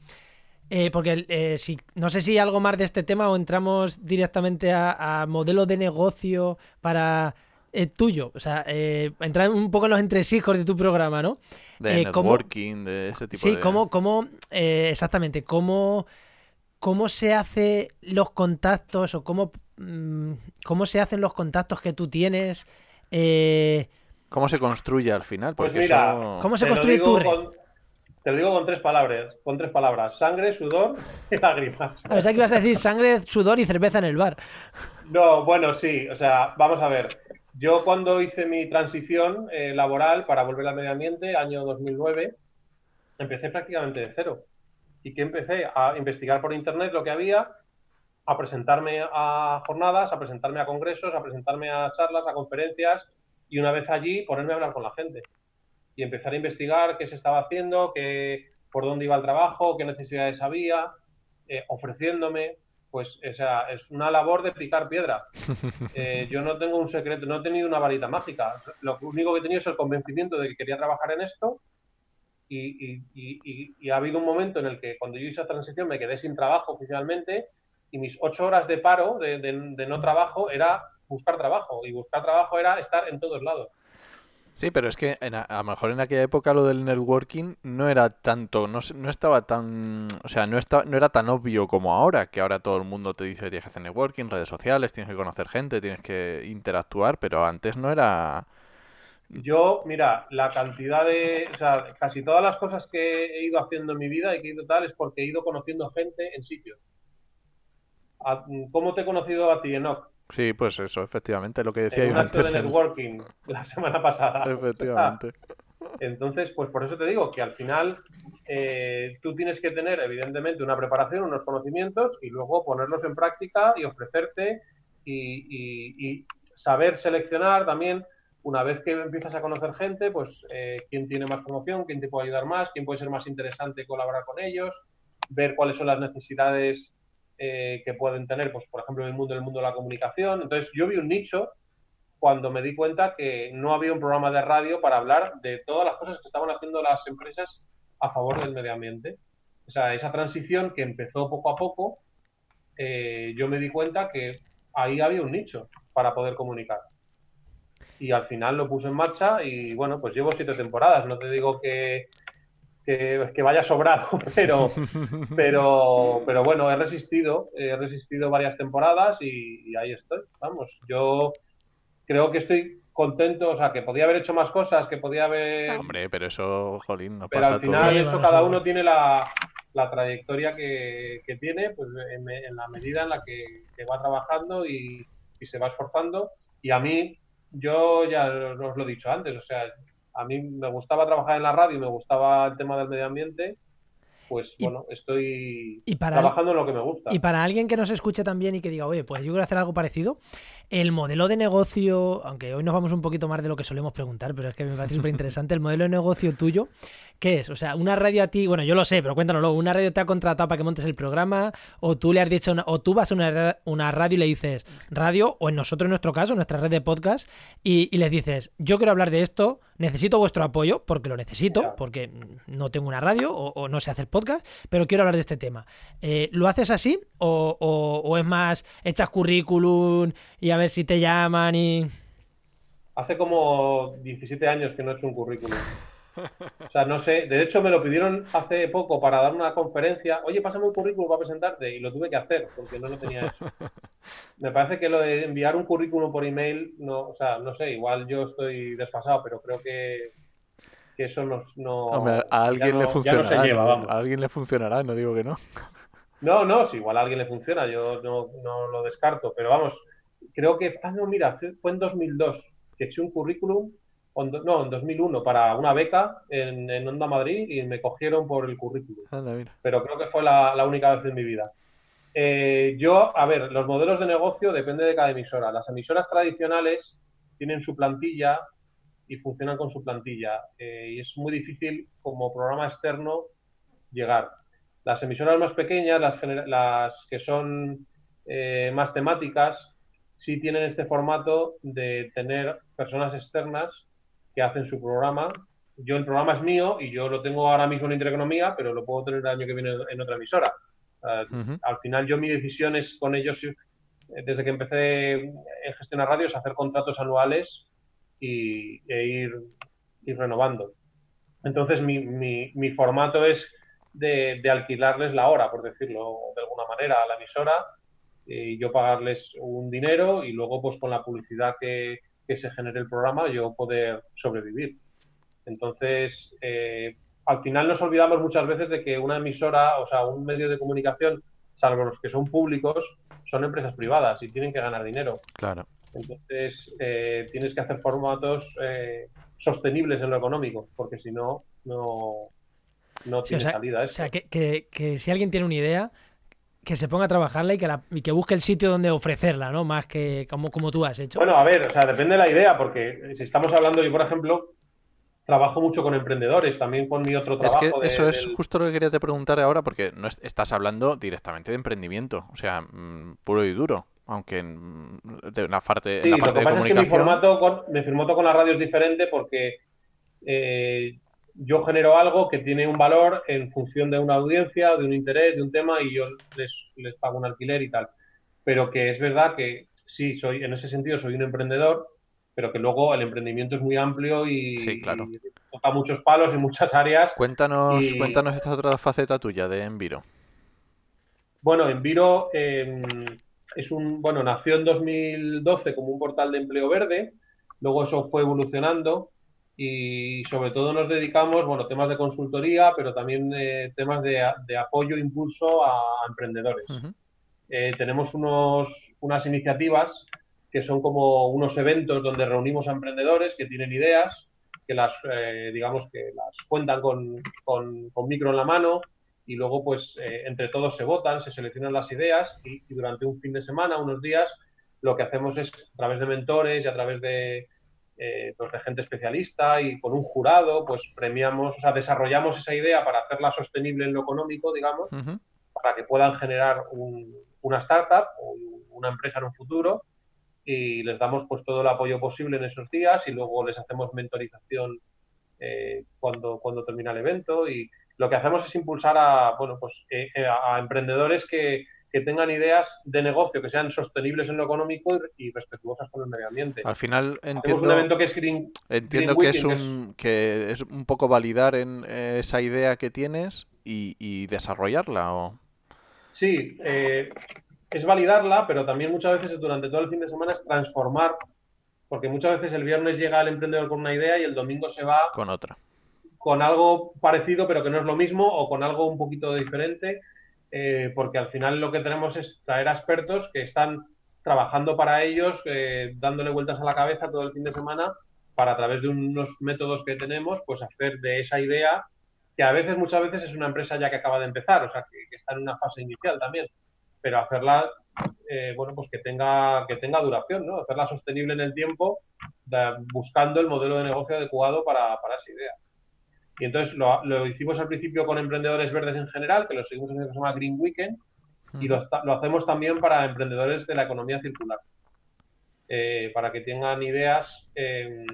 Eh, porque eh, si, no sé si algo más de este tema o entramos directamente a, a modelo de negocio para eh, tuyo. O sea, eh, entrar un poco en los entresijos de tu programa, ¿no? De Eh, ¿cómo- networking, de ese tipo Sí, de... cómo, cómo eh, exactamente, cómo, cómo se hace los contactos o cómo, mm, cómo se hacen los contactos que tú tienes. eh, ¿Cómo se construye al final? Pues Porque mira, eso... ¿Cómo se construye tu red? con- te lo digo con tres palabras, con tres palabras: sangre, sudor y lágrimas. A ver, que ibas a decir sangre, sudor y cerveza en el bar. No, bueno, sí, o sea, vamos a ver. Yo cuando hice mi transición eh, laboral para volver al medio ambiente, año 2009, empecé prácticamente de cero. ¿Y que empecé? A investigar por internet lo que había, a presentarme a jornadas, a presentarme a congresos, a presentarme a charlas, a conferencias, y una vez allí ponerme a hablar con la gente. Y empezar a investigar qué se estaba haciendo, qué, por dónde iba el trabajo, qué necesidades había, eh, ofreciéndome. Pues esa es una labor de picar piedra. Eh, yo no tengo un secreto, no he tenido una varita mágica. Lo único que he tenido es el convencimiento de que quería trabajar en esto y, y- y- y- y ha habido un momento en el que cuando yo hice esa transición me quedé sin trabajo oficialmente y mis ocho horas de paro, de, de- de no trabajo, era buscar trabajo y buscar trabajo era estar en todos lados. Sí, pero es que en a, a lo mejor en aquella época lo del networking no era tanto, no, no estaba tan, o sea, no estaba, no era tan obvio como ahora, que ahora todo el mundo te dice tienes que hacer networking, redes sociales, tienes que conocer gente, tienes que interactuar, pero antes no era... Yo, mira, la cantidad de, o sea, casi todas las cosas que he ido haciendo en mi vida y que he ido tal es porque he ido conociendo gente en sitios. ¿Cómo te he conocido a ti, Enoch? Sí, pues eso, efectivamente, lo que decía yo de antes. en- networking la semana pasada. Efectivamente. Entonces, pues por eso te digo que al final eh, tú tienes que tener, evidentemente, una preparación, unos conocimientos y luego ponerlos en práctica y ofrecerte y, y- y saber seleccionar también, una vez que empiezas a conocer gente, pues eh, quién tiene más promoción, quién te puede ayudar más, quién puede ser más interesante colaborar con ellos, ver cuáles son las necesidades eh, que pueden tener, pues por ejemplo, en el mundo, el mundo de la comunicación. Entonces, yo vi un nicho cuando me di cuenta que no había un programa de radio para hablar de todas las cosas que estaban haciendo las empresas a favor del medio ambiente. O sea, esa transición que empezó poco a poco, eh, yo me di cuenta que ahí había un nicho para poder comunicar. Y al final lo puse en marcha y bueno, pues llevo siete temporadas. No te digo que, que, que vaya sobrado, pero, pero, pero bueno, he resistido, he resistido varias temporadas y, y ahí estoy. Vamos, yo creo que estoy contento, o sea, que podía haber hecho más cosas, que podía haber... Hombre, pero eso, jolín, nos Pero pasa al final Sí, eso bueno, cada uno tiene la, la trayectoria que, que tiene, pues en, en la medida en la que, que va trabajando y, y se va esforzando. Y a mí, yo ya os lo he dicho antes, o sea, a mí me gustaba trabajar en la radio, me gustaba el tema del medio ambiente, pues Y- bueno, estoy Y para, trabajando en lo que me gusta. y para alguien que nos escuche también y que diga, oye, pues yo quiero hacer algo parecido, el modelo de negocio, aunque hoy nos vamos un poquito más de lo que solemos preguntar, pero es que me parece súper interesante, el modelo de negocio tuyo, ¿qué es? O sea, una radio a ti, bueno, yo lo sé, pero cuéntanoslo, una radio te ha contratado para que montes el programa, o tú le has dicho, una- o tú vas a una, una radio y le dices, radio, o en nosotros, en nuestro caso, nuestra red de podcast, y, y les dices, yo quiero hablar de esto, necesito vuestro apoyo, porque lo necesito, porque no tengo una radio o, o no sé hacer podcast, pero quiero hablar de este tema. Eh, ¿Lo haces así o, o- o es más, echas currículum y a ver si te llaman y... Hace como 17 años que no he hecho un currículum. O sea, no sé, de hecho me lo pidieron hace poco para dar una conferencia. Oye, pásame un currículum para presentarte y lo tuve que hacer porque no lo tenía hecho. Me parece que lo de enviar un currículum por email, no, o sea, no sé, igual yo estoy desfasado, pero creo que, que eso no, no, Hombre, a alguien no- le ya funcionará. no se lleva, ¿no? vamos. A alguien le funcionará, no digo que no. No, no, si igual a alguien le funciona, yo no, no lo descarto, pero vamos, creo que, ah, no, mira, fue en 2002 que eché un currículum, no, en 2001 para una beca en, Onda Madrid y me cogieron por el currículum. Pero creo que fue la, única vez en mi vida. Eh, yo, a ver, los modelos de negocio depende de cada emisora. Las emisoras tradicionales tienen su plantilla y funcionan con su plantilla. Eh, y es muy difícil como programa externo llegar. Las emisoras más pequeñas, las, las que son eh, más temáticas, sí tienen este formato de tener personas externas que hacen su programa. Yo el programa es mío y yo lo tengo ahora mismo en Intereconomía, pero lo puedo tener el año que viene en otra emisora. Al final yo mi decisión es con ellos, eh, desde que empecé en gestionar radios, hacer contratos anuales y, e ir, ir renovando. Entonces mi, mi, mi formato es de, de, alquilarles la hora, por decirlo de alguna manera, a la emisora y yo pagarles un dinero y luego pues con la publicidad que, que se genere el programa yo poder sobrevivir. Entonces, eh, al final nos olvidamos muchas veces de que una emisora, o sea, un medio de comunicación, salvo los que son públicos, son empresas privadas y tienen que ganar dinero. Claro. Entonces, eh, tienes que hacer formatos eh, sostenibles en lo económico, porque si no, no, no tiene salida. O sea, que, que, si alguien tiene una idea, que se ponga a trabajarla y que, la, y que busque el sitio donde ofrecerla, ¿no? Más que como, como tú has hecho. Bueno, a ver, o sea, depende de la idea, porque si estamos hablando, yo por ejemplo, trabajo mucho con emprendedores, también con mi otro trabajo. Es que eso es justo lo que quería te preguntar ahora, porque no estás hablando directamente de emprendimiento, o sea, mm, puro y duro, aunque de una parte, sí, la parte lo que pasa Es que mi formato con, mi formato con la radio es diferente porque eh, yo genero algo que tiene un valor en función de una audiencia, de un interés, de un tema y yo les, les pago un alquiler y tal. Pero que es verdad que sí, soy en ese sentido soy un emprendedor, pero que luego el emprendimiento es muy amplio y, toca muchos palos y muchas áreas. Cuéntanos, cuéntanos esta otra faceta tuya de Enviro. Bueno, Enviro em, es un, bueno, nació en 2012 como un portal de empleo verde, luego eso fue evolucionando y sobre todo nos dedicamos, bueno, temas de consultoría, pero también eh, temas de, apoyo, impulso a, emprendedores. Eh, tenemos unos, unas iniciativas que son como unos eventos donde reunimos a emprendedores que tienen ideas, que las, eh, digamos, que las cuentan con, con, micro en la mano y luego, pues, entre todos se votan, se seleccionan las ideas y, y durante un fin de semana, unos días, lo que hacemos es, a través de mentores y a través de, eh, pues de gente especialista y con un jurado, pues premiamos, o sea, desarrollamos esa idea para hacerla sostenible en lo económico, digamos, para que puedan generar una startup o una empresa en un futuro. Y les damos pues todo el apoyo posible en esos días y luego les hacemos mentorización eh, cuando, cuando termina el evento. Y lo que hacemos es impulsar a, bueno, pues, eh, a emprendedores que, que tengan ideas de negocio que sean sostenibles en lo económico y, respetuosas con el medio ambiente. Al final entiendo, que es entiendo que, es un, que es un poco validar en eh, esa idea que tienes y, desarrollarla. ¿o? Sí, eh, es validarla, pero también muchas veces durante todo el fin de semana es transformar, porque muchas veces el viernes llega el emprendedor con una idea y el domingo se va con otra. Con algo parecido, pero que no es lo mismo, o con algo un poquito diferente. Eh, porque al final lo que tenemos es traer expertos que están trabajando para ellos, eh, dándole vueltas a la cabeza todo el fin de semana para a través de unos métodos que tenemos, pues hacer de esa idea, que a veces, muchas veces es una empresa ya que acaba de empezar, o sea, que, está en una fase inicial también, pero hacerla, eh, bueno, pues que tenga, que tenga duración, ¿no? Hacerla sostenible en el tiempo, buscando el modelo de negocio adecuado para, para esa idea. Y entonces lo, hicimos al principio con emprendedores verdes en general, que lo seguimos en el que se llama Green Weekend, y lo, hacemos también para emprendedores de la economía circular, eh, para que tengan ideas que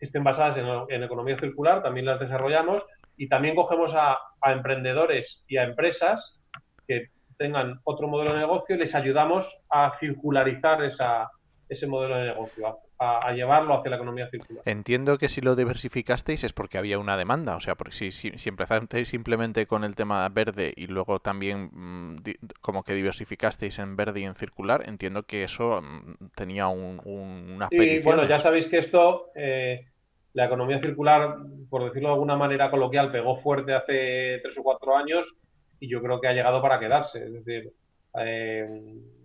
estén basadas en, economía circular, también las desarrollamos, y también cogemos a, emprendedores y a empresas que tengan otro modelo de negocio y les ayudamos a circularizar esa, ese modelo de negocio, a, llevarlo hacia la economía circular. Entiendo que si lo diversificasteis es porque había una demanda, o sea, porque si, si, empezasteis simplemente con el tema verde y luego también mm, como que diversificasteis en verde y en circular, entiendo que eso mm, tenía un, un, unas Sí, bueno, ya sabéis que esto, eh, la economía circular, por decirlo de alguna manera coloquial, pegó fuerte hace tres o cuatro años y yo creo que ha llegado para quedarse. Es decir, eh,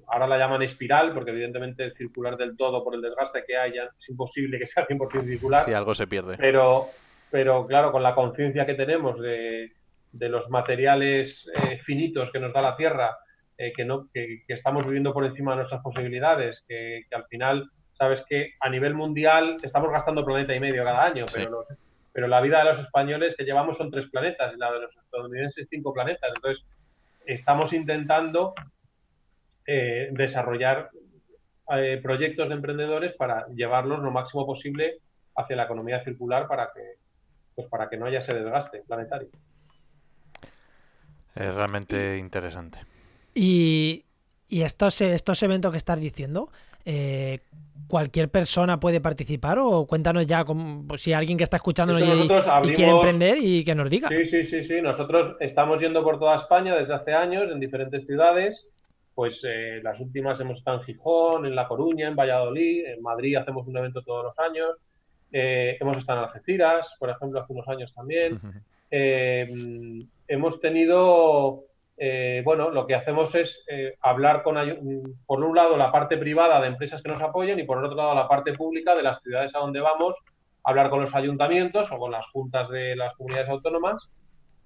ahora la llaman espiral, porque evidentemente circular del todo por el desgaste que hay ya es imposible que sea 100% circular. Si algo se pierde. Pero, pero claro, con la conciencia que tenemos de, de los materiales eh, finitos que nos da la Tierra, eh, que, no, que, estamos viviendo por encima de nuestras posibilidades, que, al final, sabes que a nivel mundial estamos gastando planeta y medio cada año, pero, pero la vida de los españoles que llevamos son tres planetas y la de los estadounidenses cinco planetas. Entonces, estamos intentando eh, desarrollar proyectos de emprendedores para llevarlos lo máximo posible hacia la economía circular para que, pues para que no haya ese desgaste planetario. Es realmente interesante. Y, estos, estos eventos que estás diciendo, eh, ¿cualquier persona puede participar? O cuéntanos ya pues, si alguien que está escuchándonos y, quiere emprender y que nos diga. Sí, sí, sí, sí. Nosotros estamos yendo por toda España desde hace años en diferentes ciudades. Pues eh, las últimas hemos estado en Gijón, en La Coruña, en Valladolid, en Madrid hacemos un evento todos los años. Eh, hemos estado en Algeciras, por ejemplo, hace unos años también. hemos tenido eh, bueno, lo que hacemos es eh, hablar con, por un lado, la parte privada de empresas que nos apoyen y por otro lado, la parte pública de las ciudades a donde vamos, hablar con los ayuntamientos o con las juntas de las comunidades autónomas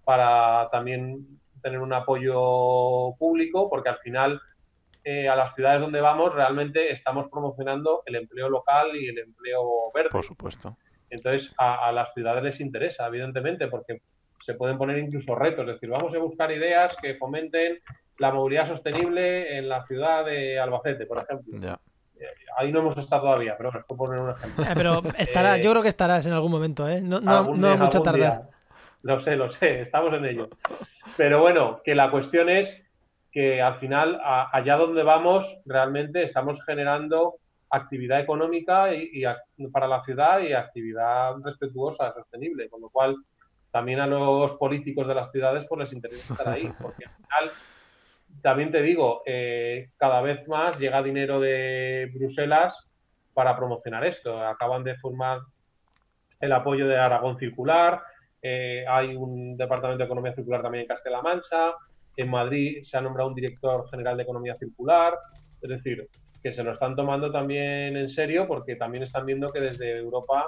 para también tener un apoyo público, porque al final eh, a las ciudades donde vamos realmente estamos promocionando el empleo local y el empleo verde. Por supuesto. Entonces, a, a las ciudades les interesa, evidentemente, porque se pueden poner incluso retos, es decir, vamos a buscar ideas que fomenten la movilidad sostenible en la ciudad de Albacete, por ejemplo. Eh, ahí no hemos estado todavía, pero bueno, puedo poner un ejemplo. Eh, pero estará, yo creo que estarás en algún momento, ¿eh? No, no, no mucho tardar. Lo sé, lo sé, estamos en ello. Pero bueno, que la cuestión es que al final, allá donde vamos, realmente estamos generando actividad económica y, para la ciudad y actividad respetuosa, sostenible, con lo cual también a los políticos de las ciudades pues les interesa estar ahí, porque al final, también te digo, eh, cada vez más llega dinero de Bruselas para promocionar esto. Acaban de formar el apoyo de Aragón Circular, eh, hay un departamento de economía circular también en Castilla-La Mancha, en Madrid se ha nombrado un director general de economía circular, es decir, que se lo están tomando también en serio porque también están viendo que desde Europa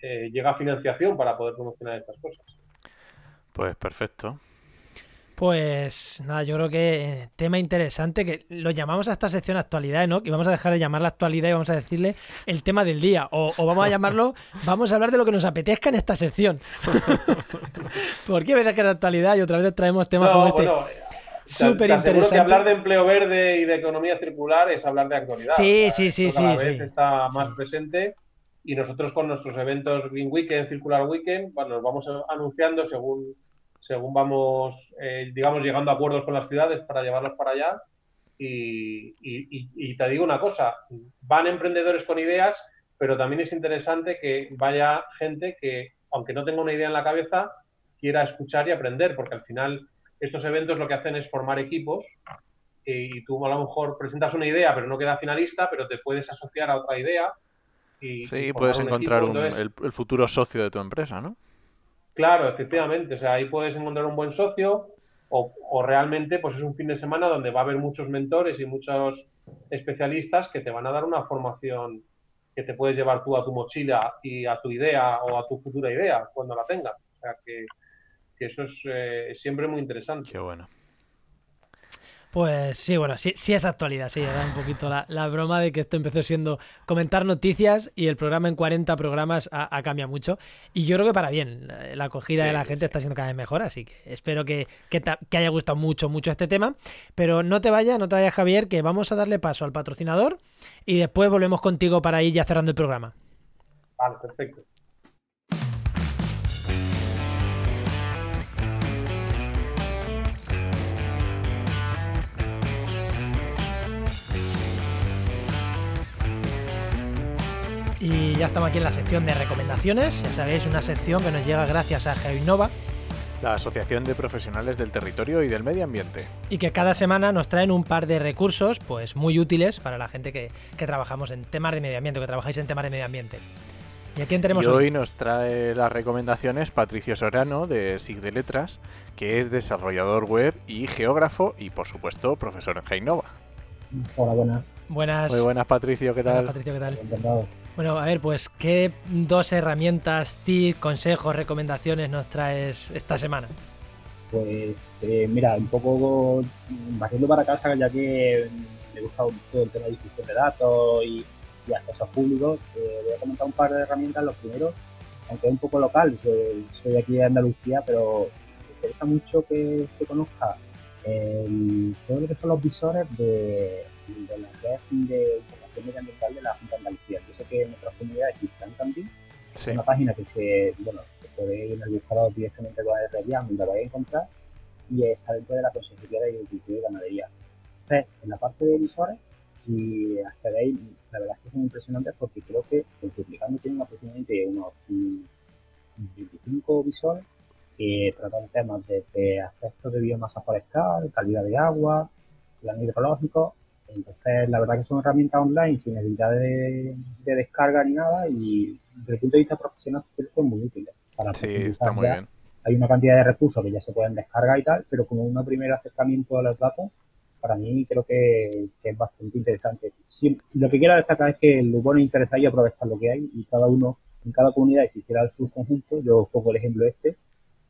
eh, llega financiación para poder promocionar estas cosas. Pues perfecto. Pues nada, yo creo que tema interesante, que lo llamamos a esta sección actualidad, ¿no? Que vamos a dejar de llamar la actualidad y vamos a decirle el tema del día. O, vamos a llamarlo, vamos a hablar de lo que nos apetezca en esta sección. Porque a veces que es actualidad y otra vez traemos temas como este. Súper interesante. Hablar de empleo verde y de economía circular es hablar de actualidad. Sí, sí, sí, sí. Cada vez está más presente y nosotros con nuestros eventos Green Weekend, Circular Weekend, bueno, nos vamos anunciando según, según vamos, eh, digamos, llegando a acuerdos con las ciudades para llevarlos para allá. Y, y, te digo una cosa, van emprendedores con ideas, pero también es interesante que vaya gente que, aunque no tenga una idea en la cabeza, quiera escuchar y aprender, porque al final estos eventos lo que hacen es formar equipos y tú a lo mejor presentas una idea, pero no queda finalista, pero te puedes asociar a otra idea sí, puedes encontrar el, futuro socio de tu empresa, ¿no? Claro, efectivamente. O sea, ahí puedes encontrar un buen socio o, realmente pues es un fin de semana donde va a haber muchos mentores y muchos especialistas que te van a dar una formación que te puedes llevar tú a tu mochila y a tu idea o a tu futura idea cuando la tengas. O sea, que, eso es eh, siempre muy interesante. Qué bueno. Pues sí, bueno, sí, sí es actualidad, sí, era un poquito la, broma de que esto empezó siendo comentar noticias y el programa en 40 programas ha, cambiado mucho. Y yo creo que para bien, la acogida de la gente está siendo cada vez mejor, así que espero que, que, haya gustado mucho, mucho este tema. Pero no te vayas, no te vayas Javier, que vamos a darle paso al patrocinador y después volvemos contigo para ir ya cerrando el programa. Vale, perfecto. Y ya estamos aquí en la sección de recomendaciones. Ya sabéis, una sección que nos llega gracias a GeoInnova. La Asociación de Profesionales del Territorio y del Medio Ambiente. Y que cada semana nos traen un par de recursos pues muy útiles para la gente que, trabajamos en temas de medio ambiente, que trabajáis en temas de medio ambiente. ¿Y a quién tenemos hoy? hoy? nos trae las recomendaciones Patricio Sorano de SIG de Letras, que es desarrollador web y geógrafo y por supuesto profesor en GeoInnova. Hola, buenas. Buenas. Muy buenas, Patricio, ¿qué tal? Hola, Patricio, ¿qué tal? Encantado. Bueno, a ver, pues, ¿qué dos herramientas, tips, consejos, recomendaciones nos traes esta semana? Pues eh, mira, un poco batiendo para casa, ya que me gusta mucho el tema de difusión de datos y, y accesos públicos, eh, voy a comentar un par de herramientas. Los primeros, aunque es un poco local, soy, soy aquí de Andalucía, pero me interesa mucho que se conozca el, todo lo que son los visores de, de la red de medioambiental de la Junta de Andalucía. Yo sé que en otras comunidades existan también, Sí. una página que se, bueno, se puede ir en el buscador directamente con el Reviam y la vais a encontrar y está dentro de la Consejería de Agricultura y Ganadería. Entonces, en la parte de visores, si accedéis, la verdad es que son impresionantes porque creo que el duplicando tiene aproximadamente unos mm, 25 visores que tratan temas desde aspectos de biomasa forestal, calidad de agua, plan hidrológico. Entonces, la verdad que son herramientas online sin necesidad de, de descarga ni nada y desde el punto de vista profesional son muy útiles. Para Sí, está muy ya. bien. Hay una cantidad de recursos que ya se pueden descargar y tal, pero como un primer acercamiento a los datos, para mí creo que, que es bastante interesante. Sí, lo que quiero destacar es que lo bueno es interesar y aprovechar lo que hay y cada uno, en cada comunidad existirá el su conjunto. Yo pongo el ejemplo este,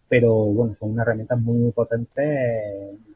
pero bueno, son unas herramientas muy potentes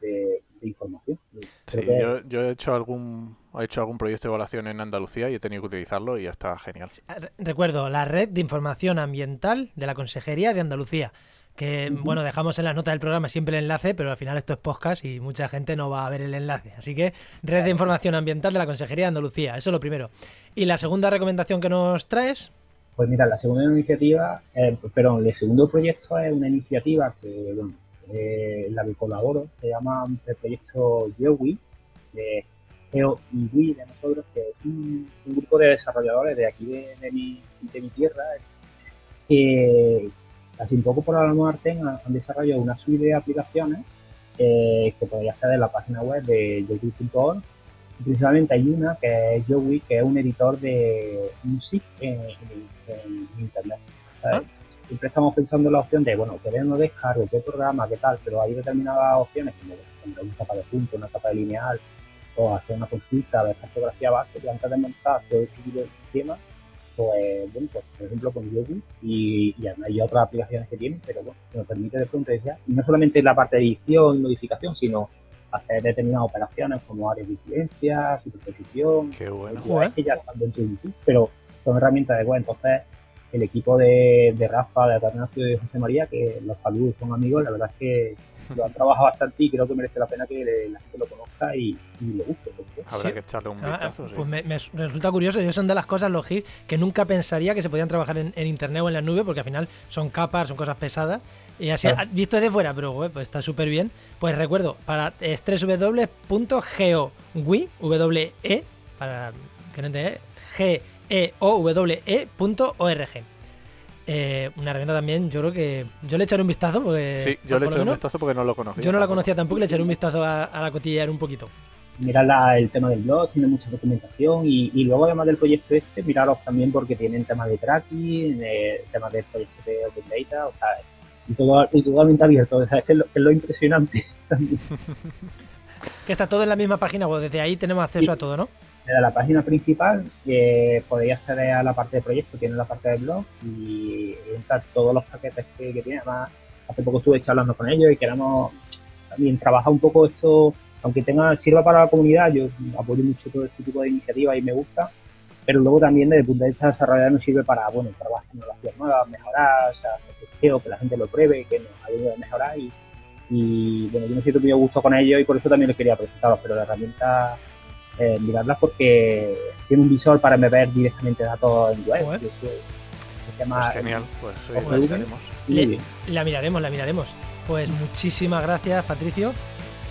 de, de información. Sí, que- yo, yo he hecho algún he hecho algún proyecto de evaluación en Andalucía y he tenido que utilizarlo y ya está genial. Re- Recuerdo, la red de información ambiental de la Consejería de Andalucía. Que, bueno, dejamos en las notas del programa siempre el enlace, pero al final esto es podcast y mucha gente no va a ver el enlace. Así que, red de información ambiental de la Consejería de Andalucía, eso es lo primero. Y la segunda recomendación que nos traes, Pues mira, la segunda iniciativa, eh, perdón, el segundo proyecto es una iniciativa que, bueno, eh, la que colaboro, se llama el proyecto GeoWi, de Geo y Wii de nosotros, que es un, grupo de desarrolladores de aquí de, mi, de mi tierra, que casi un poco por la muerte han, han desarrollado una suite de aplicaciones eh, que podéis acceder en la página web de geowi.org Principalmente hay una que es Joey, que es un editor de music en, en- en internet. ¿sabes? Siempre estamos pensando en la opción de, bueno, qué no descargo, qué programa, qué tal, pero hay determinadas opciones, como por ejemplo una capa de punto, una capa de lineal, o hacer una consulta de cartografía base, que antes de montar todo este tipo de sistemas, pues, bueno, pues, por ejemplo, con Yogi y, y hay otras aplicaciones que tienen, pero bueno, que nos permite de pronto ya, y no solamente la parte de edición y modificación, sino hacer determinadas operaciones como áreas de incidencia, superposición, Qué bueno. Que ya están dentro de YouTube, pero son herramientas de web. Entonces, el equipo de, de Rafa, de Atanasio y de José María, que los saludo y son amigos, la verdad es que lo han trabajado bastante y creo que merece la pena que le- la gente lo conozca y, y le guste. porque- Habrá Sí. que echarle un Ah, vistazo. sí. pues me, me resulta curioso. Yo son de las cosas, los GIF, que nunca pensaría que se podían trabajar en, en internet o en la nube, porque al final son capas, son cosas pesadas. Y así, Claro. visto desde fuera, pero pues está súper bien. Pues recuerdo, para es www.geowi, W E, para que no entiendan, G E O W E punto org. Eh, una herramienta también, yo creo que yo le echaré un vistazo porque Sí, yo le eché un vistazo porque no lo conocía. yo no la conocía tampoco, le echaré un vistazo a, a la cotillear un poquito. Mirad la- el tema del blog, tiene mucha documentación y, y luego además del proyecto este, miraros también porque tienen temas de tracking, eh, temas de proyectos de Open Data, o sea, y, todo, y totalmente abierto, o sea, es, que es lo, es lo impresionante. también. Que está todo en la misma página web, desde ahí tenemos acceso a todo, ¿no? Desde la página principal eh, podéis acceder a la parte de proyecto, tiene la parte de blog y entrar todos los paquetes que, que tiene. Además, hace poco estuve charlando con ellos y queremos también trabajar un poco esto, aunque tenga sirva para la comunidad, yo apoyo mucho todo este tipo de iniciativas y me gusta, pero luego también desde el punto de vista desarrollador nos sirve para, bueno, trabajar tecnologías nuevas, mejorar, o sea, testeo, que la gente lo pruebe, que nos ayude a mejorar y, y bueno, yo me siento muy a gusto con ellos y por eso también les quería presentaros, pero la herramienta eh, mirarlas porque tiene un visor para ver directamente datos en web. Se llama Pues genial, pues la Le- bien. La miraremos, la miraremos. Pues muchísimas gracias, Patricio.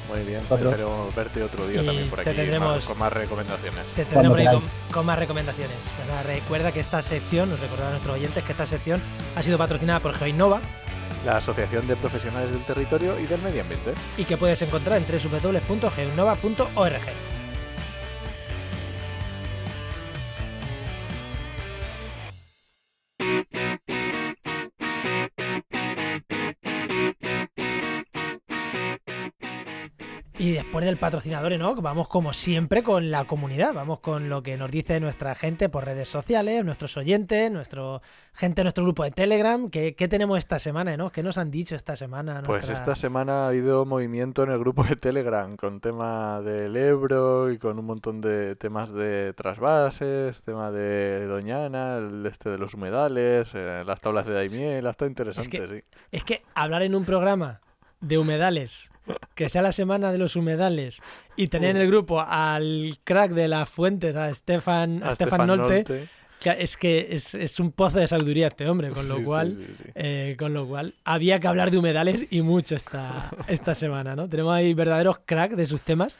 Muy bien, espero verte otro día Y también por te aquí tendremos- más- con más recomendaciones. Te tendremos ahí con, más recomendaciones. Recuerda que esta sección, nos recordará a nuestros oyentes que esta sección ha sido patrocinada por GeoInnova La Asociación de Profesionales del Territorio y del Medio Ambiente. y que puedes encontrar en www.geoinnova.org. Y después del patrocinador Enoch, vamos como siempre con la comunidad, vamos con lo que nos dice nuestra gente por redes sociales, nuestros oyentes, nuestro gente de nuestro grupo de Telegram. ¿Qué, qué tenemos esta semana, Enoch? ¿Qué nos han dicho esta semana? Pues nuestra- esta semana ha habido movimiento en el grupo de Telegram con tema del Ebro y con un montón de temas de trasvases, tema de Doñana, el este de los humedales, eh, las tablas de Daimiel, está interesante, que- sí. Es que hablar en un programa de humedales, que sea la semana de los humedales, y tener en el grupo al crack de las fuentes, a Stefan, a A Stefan Stefan Nolte, es que es, es un pozo de sabiduría este hombre, con lo sí, cual... sí, sí. Eh, con lo cual, había que hablar de humedales y mucho esta, esta semana, ¿no? Tenemos ahí verdaderos crack de sus temas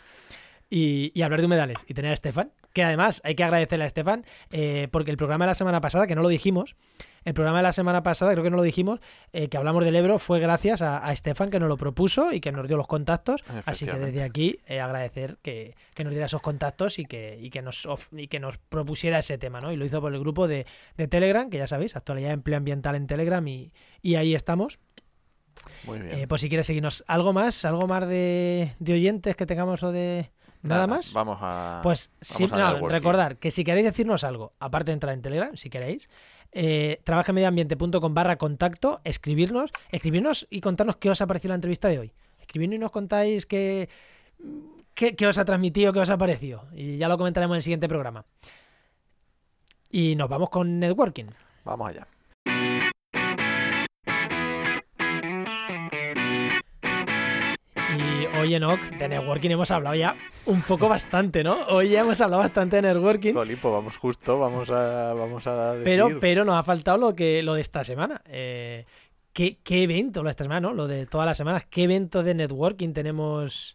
y, y hablar de humedales y tener a Estefan, que además hay que agradecerle a Estefan eh, porque el programa de la semana pasada, que no lo dijimos, el programa de la semana pasada, creo que no lo dijimos, eh, que hablamos del Ebro, fue gracias a, a Estefan que nos lo propuso y que nos dio los contactos. Así que desde aquí eh, agradecer que, que nos diera esos contactos y que, y, que nos, of- y que nos propusiera ese tema, ¿no? Y lo hizo por el grupo de, de Telegram, que ya sabéis, actualidad de empleo ambiental en Telegram y, y ahí estamos. Muy bien. Eh, por si quieres seguirnos. ¿Algo más? ¿Algo más de, de oyentes que tengamos o de nada, más? Vamos a. Pues sí, vamos a no, networking. recordar que si queréis decirnos algo, aparte de entrar en Telegram, si queréis, eh, trabajemedioambiente.com barra contacto, escribirnos, escribirnos y contarnos qué os ha parecido la entrevista de hoy. Escribirnos y nos contáis qué, qué, qué os ha transmitido, qué os ha parecido. Y ya lo comentaremos en el siguiente programa. Y nos vamos con networking. Vamos allá. Y hoy en OC de networking hemos hablado ya un poco bastante, ¿no? Hoy ya hemos hablado bastante de networking. Jolín, pues vamos justo, vamos a, vamos a decir... Pero, pero nos ha faltado lo que lo de esta semana. Eh, ¿qué, qué evento lo de esta semana, no? Lo de todas las semanas. ¿Qué evento de networking tenemos,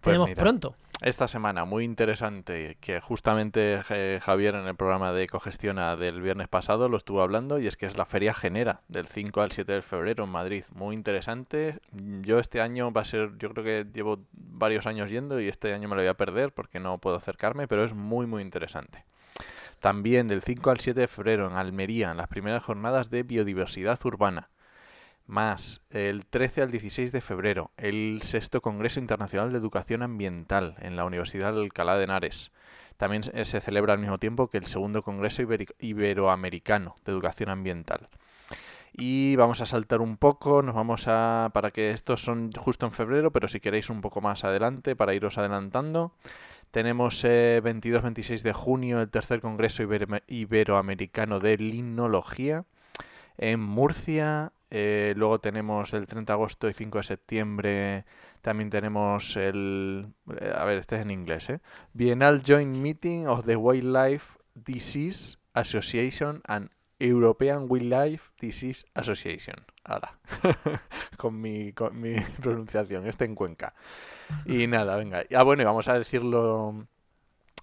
Pues tenemos mira, pronto? Esta semana, muy interesante, que justamente eh, Javier en el programa de Cogestiona del viernes pasado lo estuvo hablando, y es que es la Feria Genera, del 5 al 7 de febrero en Madrid. Muy interesante. Yo este año va a ser, yo creo que llevo varios años yendo y este año me lo voy a perder porque no puedo acercarme, pero es muy, muy interesante. También del 5 al 7 de febrero en Almería, en las primeras jornadas de biodiversidad urbana. Más el 13 al 16 de febrero, el sexto Congreso Internacional de Educación Ambiental en la Universidad de Alcalá de Henares. También se se celebra al mismo tiempo que el segundo Congreso Iberoamericano de Educación Ambiental. Y vamos a saltar un poco, nos vamos a... para que estos son justo en febrero, pero si queréis un poco más adelante, para iros adelantando. Tenemos eh, 22-26 de junio el tercer Congreso Ibero- Iberoamericano de Linología en Murcia. Eh, luego tenemos el 30 de agosto y 5 de septiembre. También tenemos el. eh, A ver, este es en inglés, ¿eh? Bienal Joint Meeting of the Wildlife Disease Association and European Wildlife Disease Association. Hala. con, mi, con mi pronunciación, este en Cuenca. Y nada, venga. Ah, bueno, y vamos a decirlo.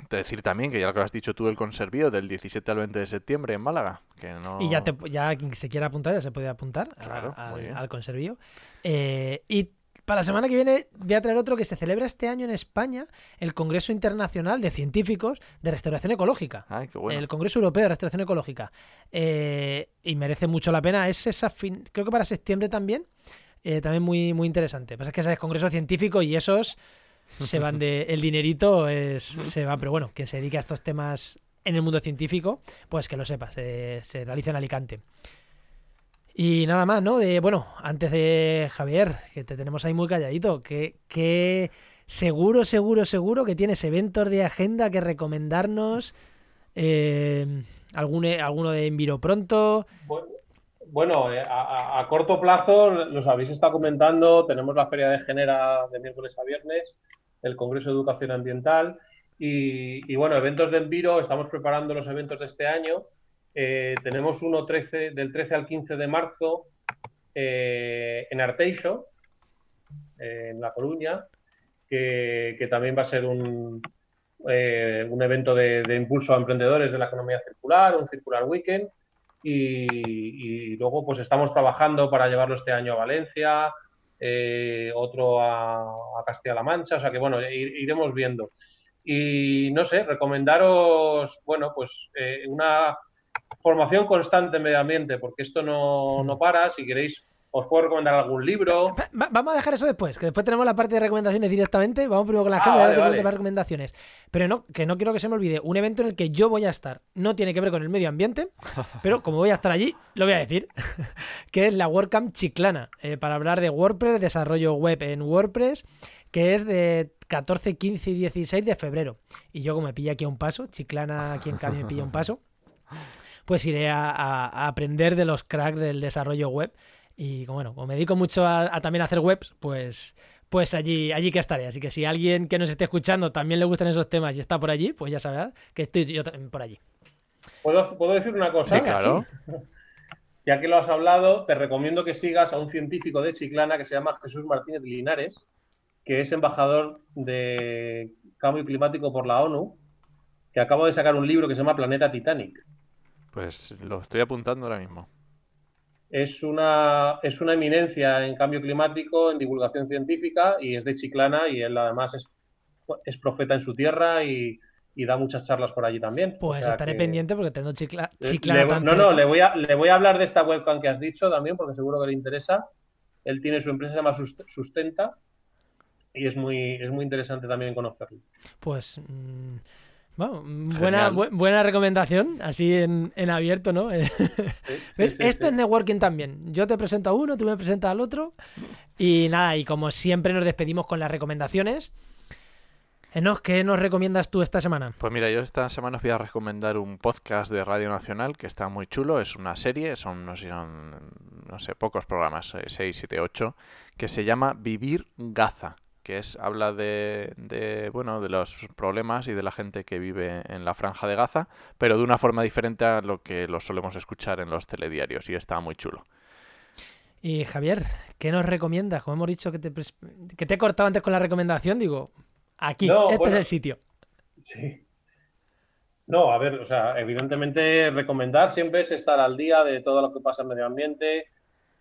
Te decir también que ya lo que has dicho tú del conservío del 17 al 20 de septiembre en Málaga. Que no... Y ya, te, ya quien se quiera apuntar, ya se puede apuntar a- Claro, al, muy bien. al conservío. Eh, y para la semana que viene voy a traer otro que se celebra este año en España, el Congreso Internacional de Científicos de Restauración Ecológica. Ay, qué bueno. El Congreso Europeo de Restauración Ecológica. Eh, y merece mucho la pena. Es esa fin... Creo que para septiembre también. eh, también muy, muy interesante. Pasa que ese es Congreso Científico y esos se van de. El dinerito es, se va. Pero bueno, quien se dedica a estos temas en el mundo científico, pues que lo sepa. Se, se realiza en Alicante. Y nada más, ¿no? De, bueno, antes de Javier, que te tenemos ahí muy calladito, que, que seguro, seguro, seguro que tienes eventos de agenda que recomendarnos. Eh, algún, alguno de Enviro pronto. Bu- Bueno, eh, a, a- a corto plazo, los habéis estado comentando, tenemos la Feria de Genera de miércoles a viernes, el Congreso de Educación Ambiental y, bueno, eventos de Enviro, estamos preparando los eventos de este año. Eh, tenemos uno 13, del 13 al 15 de marzo eh, en Arteixo, en La Coruña, que, también va a ser un, eh, un evento de, de impulso a emprendedores de la economía circular, un Circular Weekend. Y, y luego pues estamos trabajando para llevarlo este año a Valencia, eh, otro a, Castilla-La Mancha, o sea que bueno, ir- iremos viendo. Y no sé, recomendaros, bueno, pues eh, una formación constante en medio ambiente, porque esto no, no para. Si queréis os puedo recomendar algún libro. Va- vamos a dejar eso después, que después tenemos la parte de recomendaciones directamente. Vamos primero con la Ah, agenda y ahora vale, te cuento vale. las recomendaciones. Pero no, que no quiero que se me olvide. Un evento en el que yo voy a estar. No tiene que ver con el medio ambiente, pero como voy a estar allí, lo voy a decir. que es la WordCamp Chiclana. eh, para hablar de WordPress, desarrollo web en WordPress, que es de 14, 15 y 16 de febrero. Y yo, como me pilla aquí a un paso, Chiclana aquí en me pilla a un paso, pues iré a, a- a aprender de los cracks del desarrollo web. Y como, bueno, como me dedico mucho a, a también hacer webs, pues, pues allí, allí que estaré. Así que si alguien que nos esté escuchando también le gustan esos temas y está por allí, pues ya sabrá que estoy yo también por allí. ¿Puedo, ¿Puedo decir una cosa? Sí, claro. Ya que lo has hablado, te recomiendo que sigas a un científico de Chiclana que se llama Jesús Martínez Linares, que es embajador de cambio climático por la ONU, que acaba de sacar un libro que se llama Planeta Titanic. Pues lo estoy apuntando ahora mismo. Es una, es una eminencia en cambio climático, en divulgación científica, y es de Chiclana, y él además es, es profeta en su tierra y, y da muchas charlas por allí también. O Pues sea estaré que- pendiente porque tengo chicla, chiclana le- tan no, no, le voy, a, le voy a hablar de esta webcam que has dicho también, porque seguro que le interesa. Él tiene su empresa, se llama Sust- Sustenta, y es muy, es muy interesante también conocerlo. Pues. mm, bueno, mm, buena, bu- buena recomendación, así en, en abierto, ¿no? Sí, ¿Ves? sí, sí, Esto es networking también. Yo te presento a uno, tú me presentas al otro. Y nada, y como siempre nos despedimos con las recomendaciones. Enoch, ¿qué nos recomiendas tú esta semana? Pues mira, yo esta semana os voy a recomendar un podcast de Radio Nacional que está muy chulo. Es una serie, son, no sé, son, no sé pocos programas, 6, 7, 8, que se llama Vivir Gaza, que es habla de, de, bueno, de los problemas y de la gente que vive en la franja de Gaza, pero de una forma diferente a lo que lo solemos escuchar en los telediarios y está muy chulo. Y Javier, ¿qué nos recomiendas? Como hemos dicho que te, que te he cortado antes con la recomendación, digo, aquí, No, este bueno. es el sitio. Sí. No, a ver, o sea, evidentemente recomendar siempre es estar al día de todo lo que pasa en medio ambiente,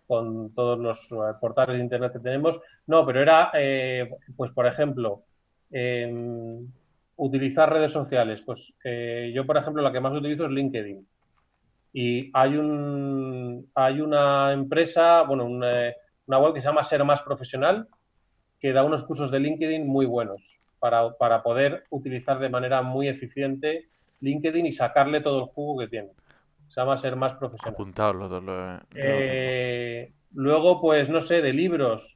con todos los eh, portales de internet que tenemos. No, pero era, eh, pues por ejemplo, em, utilizar redes sociales. Pues eh, yo, por ejemplo, la que más utilizo es LinkedIn. Y hay un, hay una empresa, bueno, una, una web que se llama Ser Más Profesional, que da unos cursos de LinkedIn muy buenos para, para poder utilizar de manera muy eficiente LinkedIn y sacarle todo el jugo que tiene. Se llama Ser Más Profesional. Apuntados los dos. Lo, lo tengo. Eh, luego, pues no sé, de libros.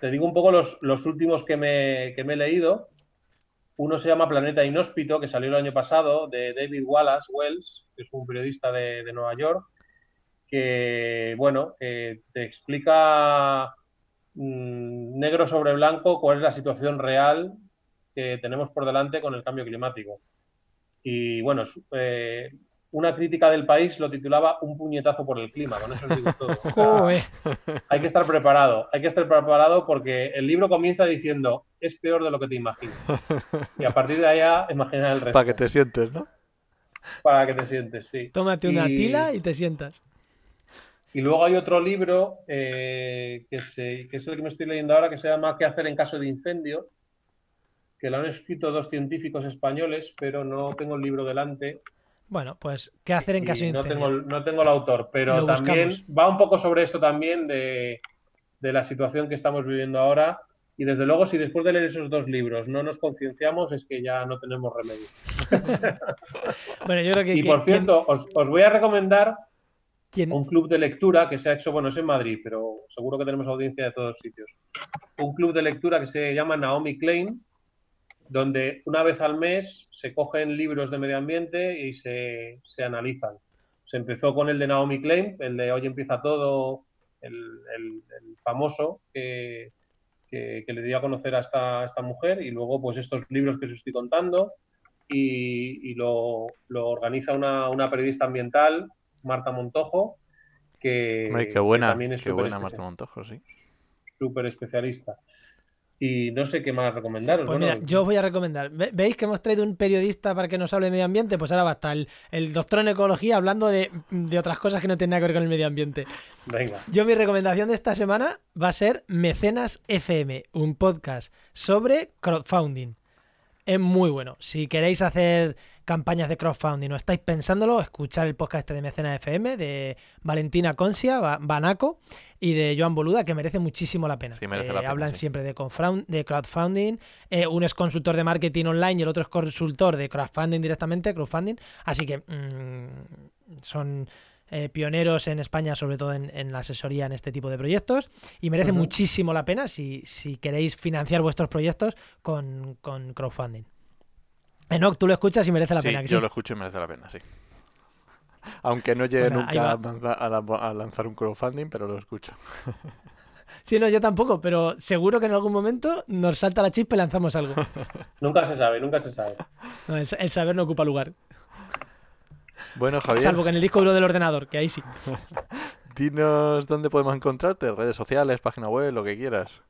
Te digo un poco los, los últimos que me, que me he leído. Uno se llama Planeta Inhóspito, que salió el año pasado, de David Wallace Wells, que es un periodista de, de Nueva York, que, bueno, que te explica mm, negro sobre blanco cuál es la situación real que tenemos por delante con el cambio climático. Y bueno, eh, una crítica del país lo titulaba Un puñetazo por el clima, con eso os digo todo. O sea, Joder. hay que estar preparado, hay que estar preparado porque el libro comienza diciendo es peor de lo que te imaginas. Y a partir de allá, imagina el resto. Para que te sientes, ¿no? Para que te sientes, sí. Tómate una Y- tila y te sientas. Y luego hay otro libro eh, que, se- que es el que me estoy leyendo ahora, que se llama ¿Qué hacer en caso de incendio? Que lo han escrito dos científicos españoles, pero no tengo el libro delante. Bueno, pues, ¿qué hacer en caso de no incendio? tengo, el- no tengo el autor, pero Lo también buscamos. va un poco sobre esto también de, de la situación que estamos viviendo ahora. Y desde luego, si después de leer esos dos libros no nos concienciamos, es que ya no tenemos remedio. Bueno, yo creo que, Y por cierto, os, os voy a recomendar un club de lectura que se ha hecho, bueno, es en Madrid, pero seguro que tenemos audiencia de todos sitios. Un club de lectura que se llama Naomi Klein, donde una vez al mes se cogen libros de medio ambiente y se, se analizan. Se empezó con el de Naomi Klein, el de Hoy empieza todo, el, el- el famoso que, que- que le dio a conocer a esta, a esta mujer, y luego pues estos libros que os estoy contando, y, y lo, lo organiza una, una periodista ambiental, Marta Montojo, que, Hombre, qué que buena, también es qué buena Marta Montojo, sí. súper especialista. Y no sé qué más recomendaros. Pues bueno, mira, yo os voy a recomendar. Ve- ¿Veis que hemos traído un periodista para que nos hable de medio ambiente? Pues ahora va a estar el, el doctor en ecología hablando de, de otras cosas que no tienen nada que ver con el medio ambiente. Venga. Yo mi recomendación de esta semana va a ser Mecenas FM, un podcast sobre crowdfunding. Es muy bueno. Si queréis hacer campañas de crowdfunding o estáis pensándolo, escuchar el podcast este de Mecena FM de Valentina Concia, Banaco y de Joan Boluda, que merece muchísimo la pena. Sí, merece Eh, la pena, hablan sí. siempre de, de crowdfunding. eh, uno es consultor de marketing online y el otro es consultor de crowdfunding directamente, crowdfunding. Así que mm, son eh, pioneros en España, sobre todo en, en la asesoría en este tipo de proyectos. Y merece muchísimo la pena si, si queréis financiar vuestros proyectos con, con crowdfunding. Enoch, tú lo escuchas y merece la sí, pena. que yo sí? lo escucho y merece la pena, sí. Aunque no llegue nunca a lanza- a, la- a lanzar un crowdfunding, pero lo escucho. Sí, no, yo tampoco, pero seguro que en algún momento nos salta la chispa y lanzamos algo. Nunca se sabe, nunca se sabe. No, el, el saber no ocupa lugar. Bueno, Javier, Salvo que en el disco duro del ordenador, que ahí sí. dinos dónde podemos encontrarte, redes sociales, página web, lo que quieras.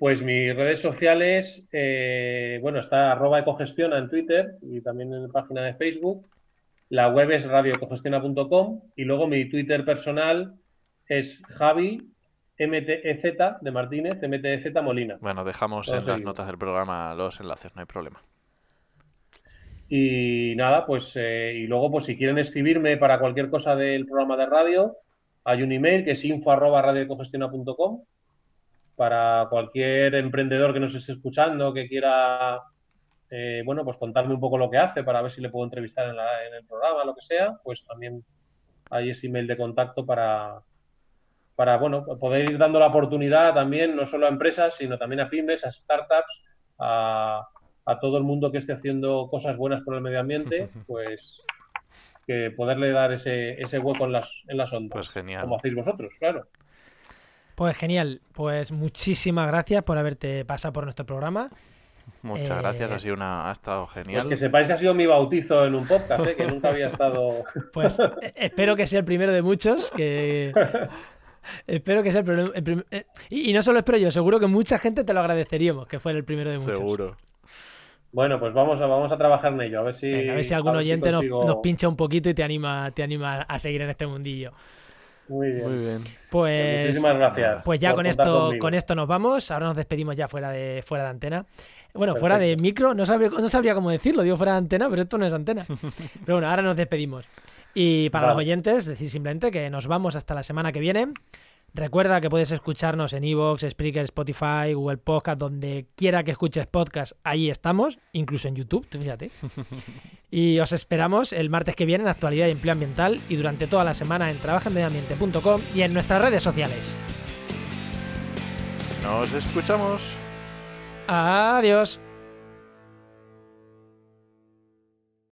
Pues mis redes sociales, eh, bueno, está arroba ecogestiona en Twitter y también en la página de Facebook. La web es radioecogestiona.com y luego mi Twitter personal es Javi MTEZ de Martínez, MTEZ Molina. Bueno, dejamos Todo en las notas del programa los enlaces, no hay problema. Y nada, pues eh, y luego pues si quieren escribirme para cualquier cosa del programa de radio, hay un email que es info arroba radioecogestiona.com para cualquier emprendedor que nos esté escuchando, que quiera eh, bueno, pues contarme un poco lo que hace para ver si le puedo entrevistar en, la- en el programa, lo que sea, pues también hay ese email de contacto para, para bueno, poder ir dando la oportunidad también, no solo a empresas, sino también a pymes, a startups, a, a todo el mundo que esté haciendo cosas buenas por el medio ambiente, pues que poderle dar ese, ese hueco en las, en las ondas, Pues genial. como hacéis vosotros, claro. Pues genial, pues muchísimas gracias por haberte pasado por nuestro programa. Muchas Eh, gracias, ha sido una, ha estado Pues genial. que sepáis que ha sido mi bautizo en un podcast, ¿eh? que nunca había estado... Pues eh, espero que sea el primero de muchos, que espero que sea el prim- eh, y, y no solo espero yo, seguro que mucha gente te lo agradeceríamos que fuera el primero de muchos. Seguro. Bueno, pues vamos a, vamos a trabajar en ello, a ver si... Venga, a ver si algún ver si oyente nos, consigo- nos pincha un poquito y te anima, te anima a seguir en este mundillo. Muy bien. Muy bien. Pues, Muchísimas gracias. pues ya con esto, conmigo. con esto nos vamos. Ahora nos despedimos ya fuera de, fuera de antena. Bueno, Perfecto. fuera de micro, no sabría, no sabría cómo decirlo, digo fuera de antena, pero esto no es antena. Pero bueno, ahora nos despedimos. Y para Vale. los oyentes, decir simplemente que nos vamos hasta la semana que viene. Recuerda que puedes escucharnos en Evox, Spreaker, Spotify, Google Podcast, donde quiera que escuches podcast, ahí estamos, incluso en YouTube, tú fíjate. Y os esperamos el martes que viene en Actualidad y Empleo Ambiental y durante toda la semana en trabajenmedioambiente.com y en nuestras redes sociales. Nos escuchamos. Adiós.